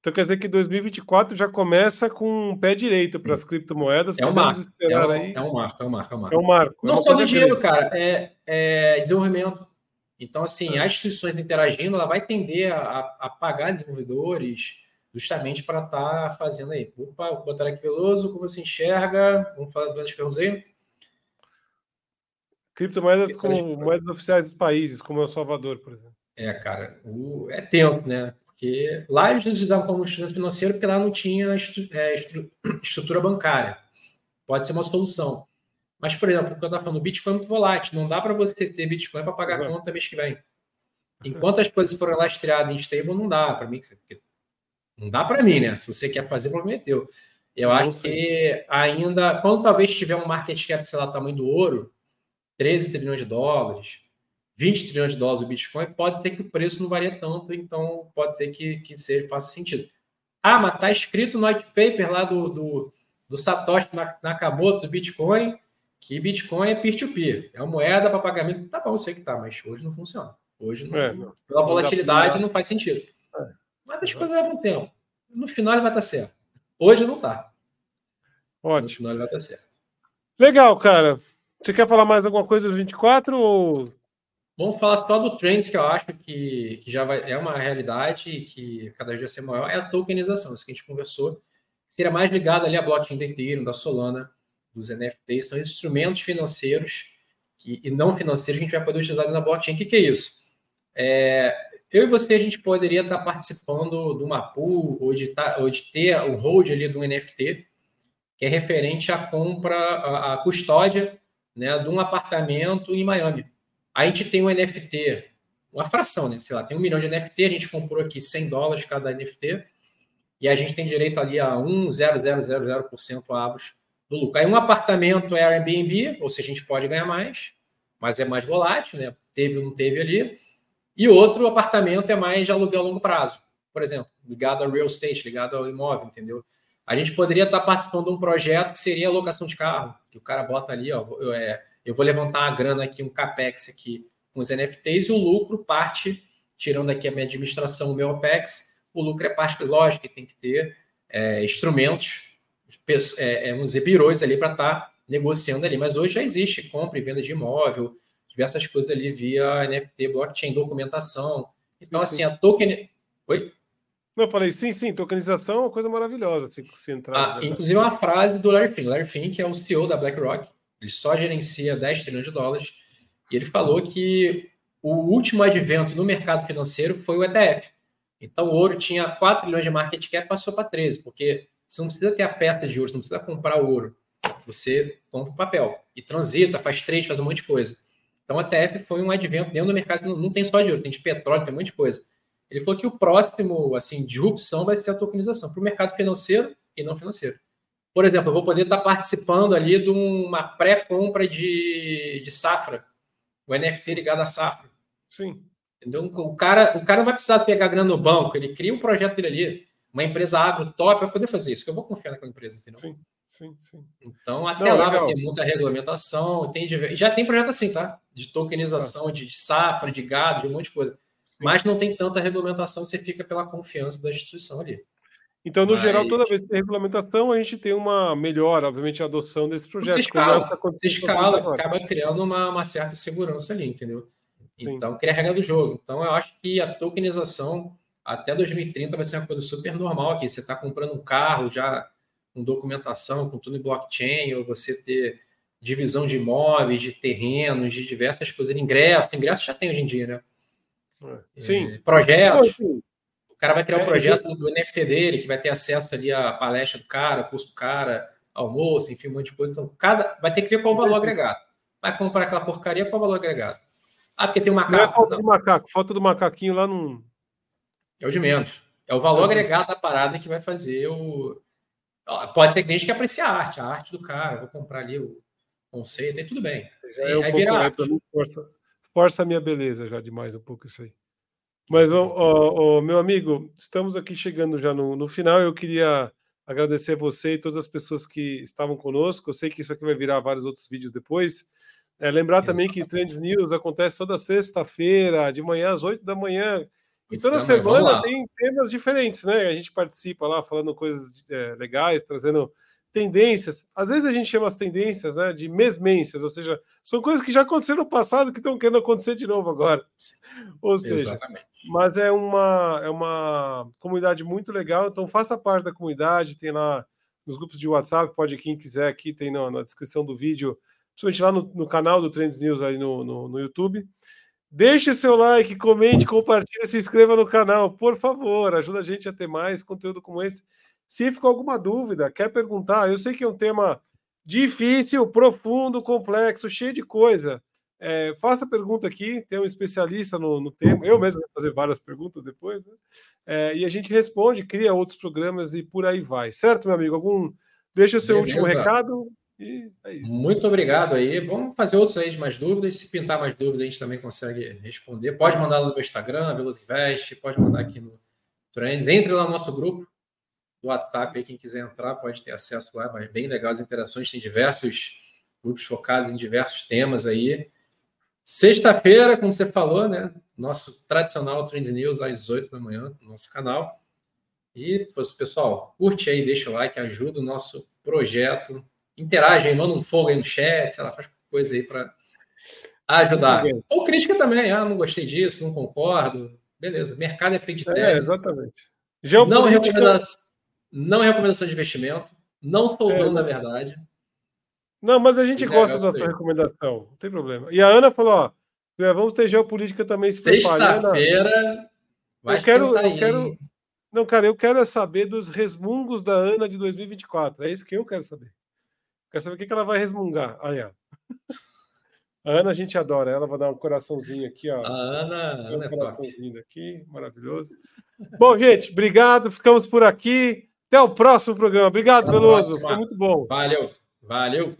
Então quer dizer que 2024 já começa com um pé direito para as criptomoedas. É um marco. É um, aí... é um marco, é um marco, é um marco. É um marco. Não é só de dinheiro, cara, é, é desenvolvimento então, assim, as instituições interagindo, ela vai tender a, a pagar desenvolvedores justamente para estar tá fazendo aí. Opa, vou botar aqui Veloso, como você enxerga? Vamos falar das perguntas aí? Criptomoedas como moedas oficiais dos países, como é o Salvador, por exemplo. É, cara, o, é tenso, né? Porque lá eles usavam como instrumento financeiro porque lá não tinha estru é, estru estrutura bancária. Pode ser uma solução. Mas, por exemplo, o que eu estava falando, o Bitcoin é muito volátil. Não dá para você ter Bitcoin para pagar a conta mês que vem. Enquanto as coisas forem lastreadas em stable, não dá para mim. Não dá para mim, né? Se você quer fazer, prometeu. É eu não acho sei. que ainda, quando talvez tiver um market cap, sei lá, tamanho do ouro, 13 trilhões de dólares, 20 trilhões de dólares o Bitcoin, pode ser que o preço não varie tanto, então pode ser que, que seja, faça sentido. Ah, mas está escrito no white paper lá do, do, do Satoshi Nakamoto do Bitcoin que Bitcoin é peer-to-peer, -peer, é uma moeda para pagamento. Tá bom, eu sei que tá, mas hoje não funciona. Hoje, não, é, não, pela volatilidade, não faz sentido. É. Mas as coisas levam tempo. No final ele vai estar certo. Hoje não está. Ótimo. No final ele vai estar certo. Legal, cara. Você quer falar mais alguma coisa do 24 ou Vamos falar só do Trends, que eu acho que, que já vai, é uma realidade e que cada dia vai ser maior, é a tokenização, isso que a gente conversou. Seria mais ligado ali à blockchain da Ethereum, da Solana, dos NFTs, são instrumentos financeiros que, e não financeiros que a gente vai poder utilizar na blockchain. O que, que é isso? É, eu e você, a gente poderia estar participando de uma pool ou de, tá, ou de ter o hold ali do NFT, que é referente à compra, à, à custódia né, de um apartamento em Miami a gente tem um NFT, uma fração, né? Sei lá, tem um milhão de NFT, a gente comprou aqui 100 dólares cada NFT, e a gente tem direito ali a 1,0000% avos do lucro. Aí um apartamento é Airbnb, ou seja, a gente pode ganhar mais, mas é mais volátil, né? Teve ou não teve ali. E outro apartamento é mais de aluguel a longo prazo, por exemplo, ligado ao real estate, ligado ao imóvel, entendeu? A gente poderia estar participando de um projeto que seria a locação de carro, que o cara bota ali, ó, é, eu vou levantar a grana aqui, um capex aqui com os NFTs e o lucro parte, tirando aqui a minha administração, o meu OPEX, o lucro é parte, lógico, que tem que ter é, instrumentos, é, é, vamos dizer, birôs ali para estar tá negociando ali. Mas hoje já existe compra e venda de imóvel, diversas coisas ali via NFT, blockchain, documentação. Então, sim, assim, a token. Oi? Não, eu falei, sim, sim, tokenização é uma coisa maravilhosa. Se, se entrar, ah, inclusive, uma frase do Larry Fink. Larry Fink é o CEO da BlackRock. Ele só gerencia 10 trilhões de dólares. E ele falou que o último advento no mercado financeiro foi o ETF. Então, o ouro tinha 4 trilhões de market cap, passou para 13, porque você não precisa ter a peça de ouro, você não precisa comprar ouro. Você compra o papel e transita, faz trade, faz um monte de coisa. Então, o ETF foi um advento dentro do mercado, não, não tem só de ouro, tem de petróleo, tem um monte de coisa. Ele falou que o próximo, assim, disrupção vai ser a tokenização para o mercado financeiro e não financeiro. Por exemplo, eu vou poder estar participando ali de uma pré-compra de, de safra, o NFT ligado à safra. Sim. Entendeu? O cara, o cara não vai precisar pegar grana no banco, ele cria um projeto dele ali, uma empresa agro top para poder fazer isso, que eu vou confiar naquela empresa, entendeu? Sim, sim, sim. Então, até não, lá legal. vai ter muita regulamentação, tem já tem projeto assim, tá? De tokenização, ah. de safra, de gado, de um monte de coisa. Mas não tem tanta regulamentação, você fica pela confiança da instituição ali. Então, no Mas... geral, toda vez que tem regulamentação, a gente tem uma melhora, obviamente, a adoção desse projeto. Você é escala, é você escala acaba criando uma, uma, certa segurança ali, entendeu? Então, Sim. cria a regra do jogo. Então, eu acho que a tokenização até 2030 vai ser uma coisa super normal aqui. Você está comprando um carro já com documentação, com tudo em blockchain, ou você ter divisão de imóveis, de terrenos, de diversas coisas, ingresso, ingresso já tem hoje em dia, né? É. Sim. É, projetos. Sim o cara vai criar um é, projeto do NFT dele, que vai ter acesso ali à palestra do cara, custo do cara, almoço, enfim, um monte de coisa. Então, cada vai ter que ver qual o valor agregado. Vai comprar aquela porcaria, qual o valor agregado? Ah, porque tem um macaco. Não é foto do macaco, foto do macaquinho lá no. É o de menos. É o valor é. agregado da parada que vai fazer o. Pode ser que gente que aprecie a arte, a arte do cara. Vou comprar ali o conceito, aí tudo bem. Já aí, é um aí arte. Força, força a minha beleza já demais um pouco isso aí. Mas, ó, ó, meu amigo, estamos aqui chegando já no, no, final. Eu queria agradecer você e todas as pessoas que estavam conosco. Eu sei que isso aqui vai virar vários outros vídeos depois. É, lembrar também que Trends News acontece toda sexta-feira, de manhã às 8 da manhã. E toda semana tem temas diferentes, né? A gente participa lá falando coisas é, legais, trazendo tendências. Às vezes a gente chama as tendências né, de mesmências, ou seja, são coisas que já aconteceram no passado que estão querendo acontecer de novo agora. Ou seja, Exatamente. mas é uma, é uma comunidade muito legal, então faça parte da comunidade, tem lá nos grupos de WhatsApp, pode quem quiser aqui, tem na, na descrição do vídeo, principalmente lá no, no, canal do Trends News aí no, no, no YouTube. Deixe seu like, comente, compartilhe, se inscreva no canal, por favor. Ajuda a gente a ter mais conteúdo como esse. Se ficou alguma dúvida, quer perguntar, eu sei que é um tema difícil, profundo, complexo, cheio de coisa. É, faça pergunta aqui, tem um especialista no, no tema. Eu mesmo vou fazer várias perguntas depois, né? É, e a gente responde, cria outros programas e por aí vai. Certo, meu amigo? Algum. Deixa o seu Beleza. último recado e é isso. Muito obrigado aí. Vamos fazer outros aí de mais dúvidas. Se pintar mais dúvidas, a gente também consegue responder. Pode mandar no meu Instagram, Velosinvest, pode mandar aqui no Trends. Entre lá no nosso grupo do WhatsApp aí, quem quiser entrar pode ter acesso lá, mas bem legal as interações, tem diversos grupos focados em diversos temas aí. Sexta-feira, como você falou, né? Nosso tradicional Trend News às 8 da manhã no nosso canal. E, pessoal, curte aí, deixa o like, ajuda o nosso projeto. Interage aí, manda um fogo aí no chat, sei lá, faz coisa aí para ajudar. Ou crítica também, ah, não gostei disso, não concordo. Beleza, mercado é feito de é, tese. É, exatamente. Não, recomendação, não recomendação de investimento, não sou é, dono da verdade. Não, mas a gente gosta da sua recomendação, não tem problema. E a Ana falou: ó, vamos ter geopolítica também se Sexta-feira. Eu quero, eu quero. Não, cara, eu quero é saber dos resmungos da Ana de 2024. É isso que eu quero saber. Quero saber o que ela vai resmungar. Aí, ó. A Ana a gente adora, ela vai dar um coraçãozinho aqui, ó. A Ana, um Ana é coraçãozinho é aqui, maravilhoso. Bom, gente, obrigado, ficamos por aqui. Até o próximo programa. Obrigado, Veloso. Foi muito bom. Valeu, valeu.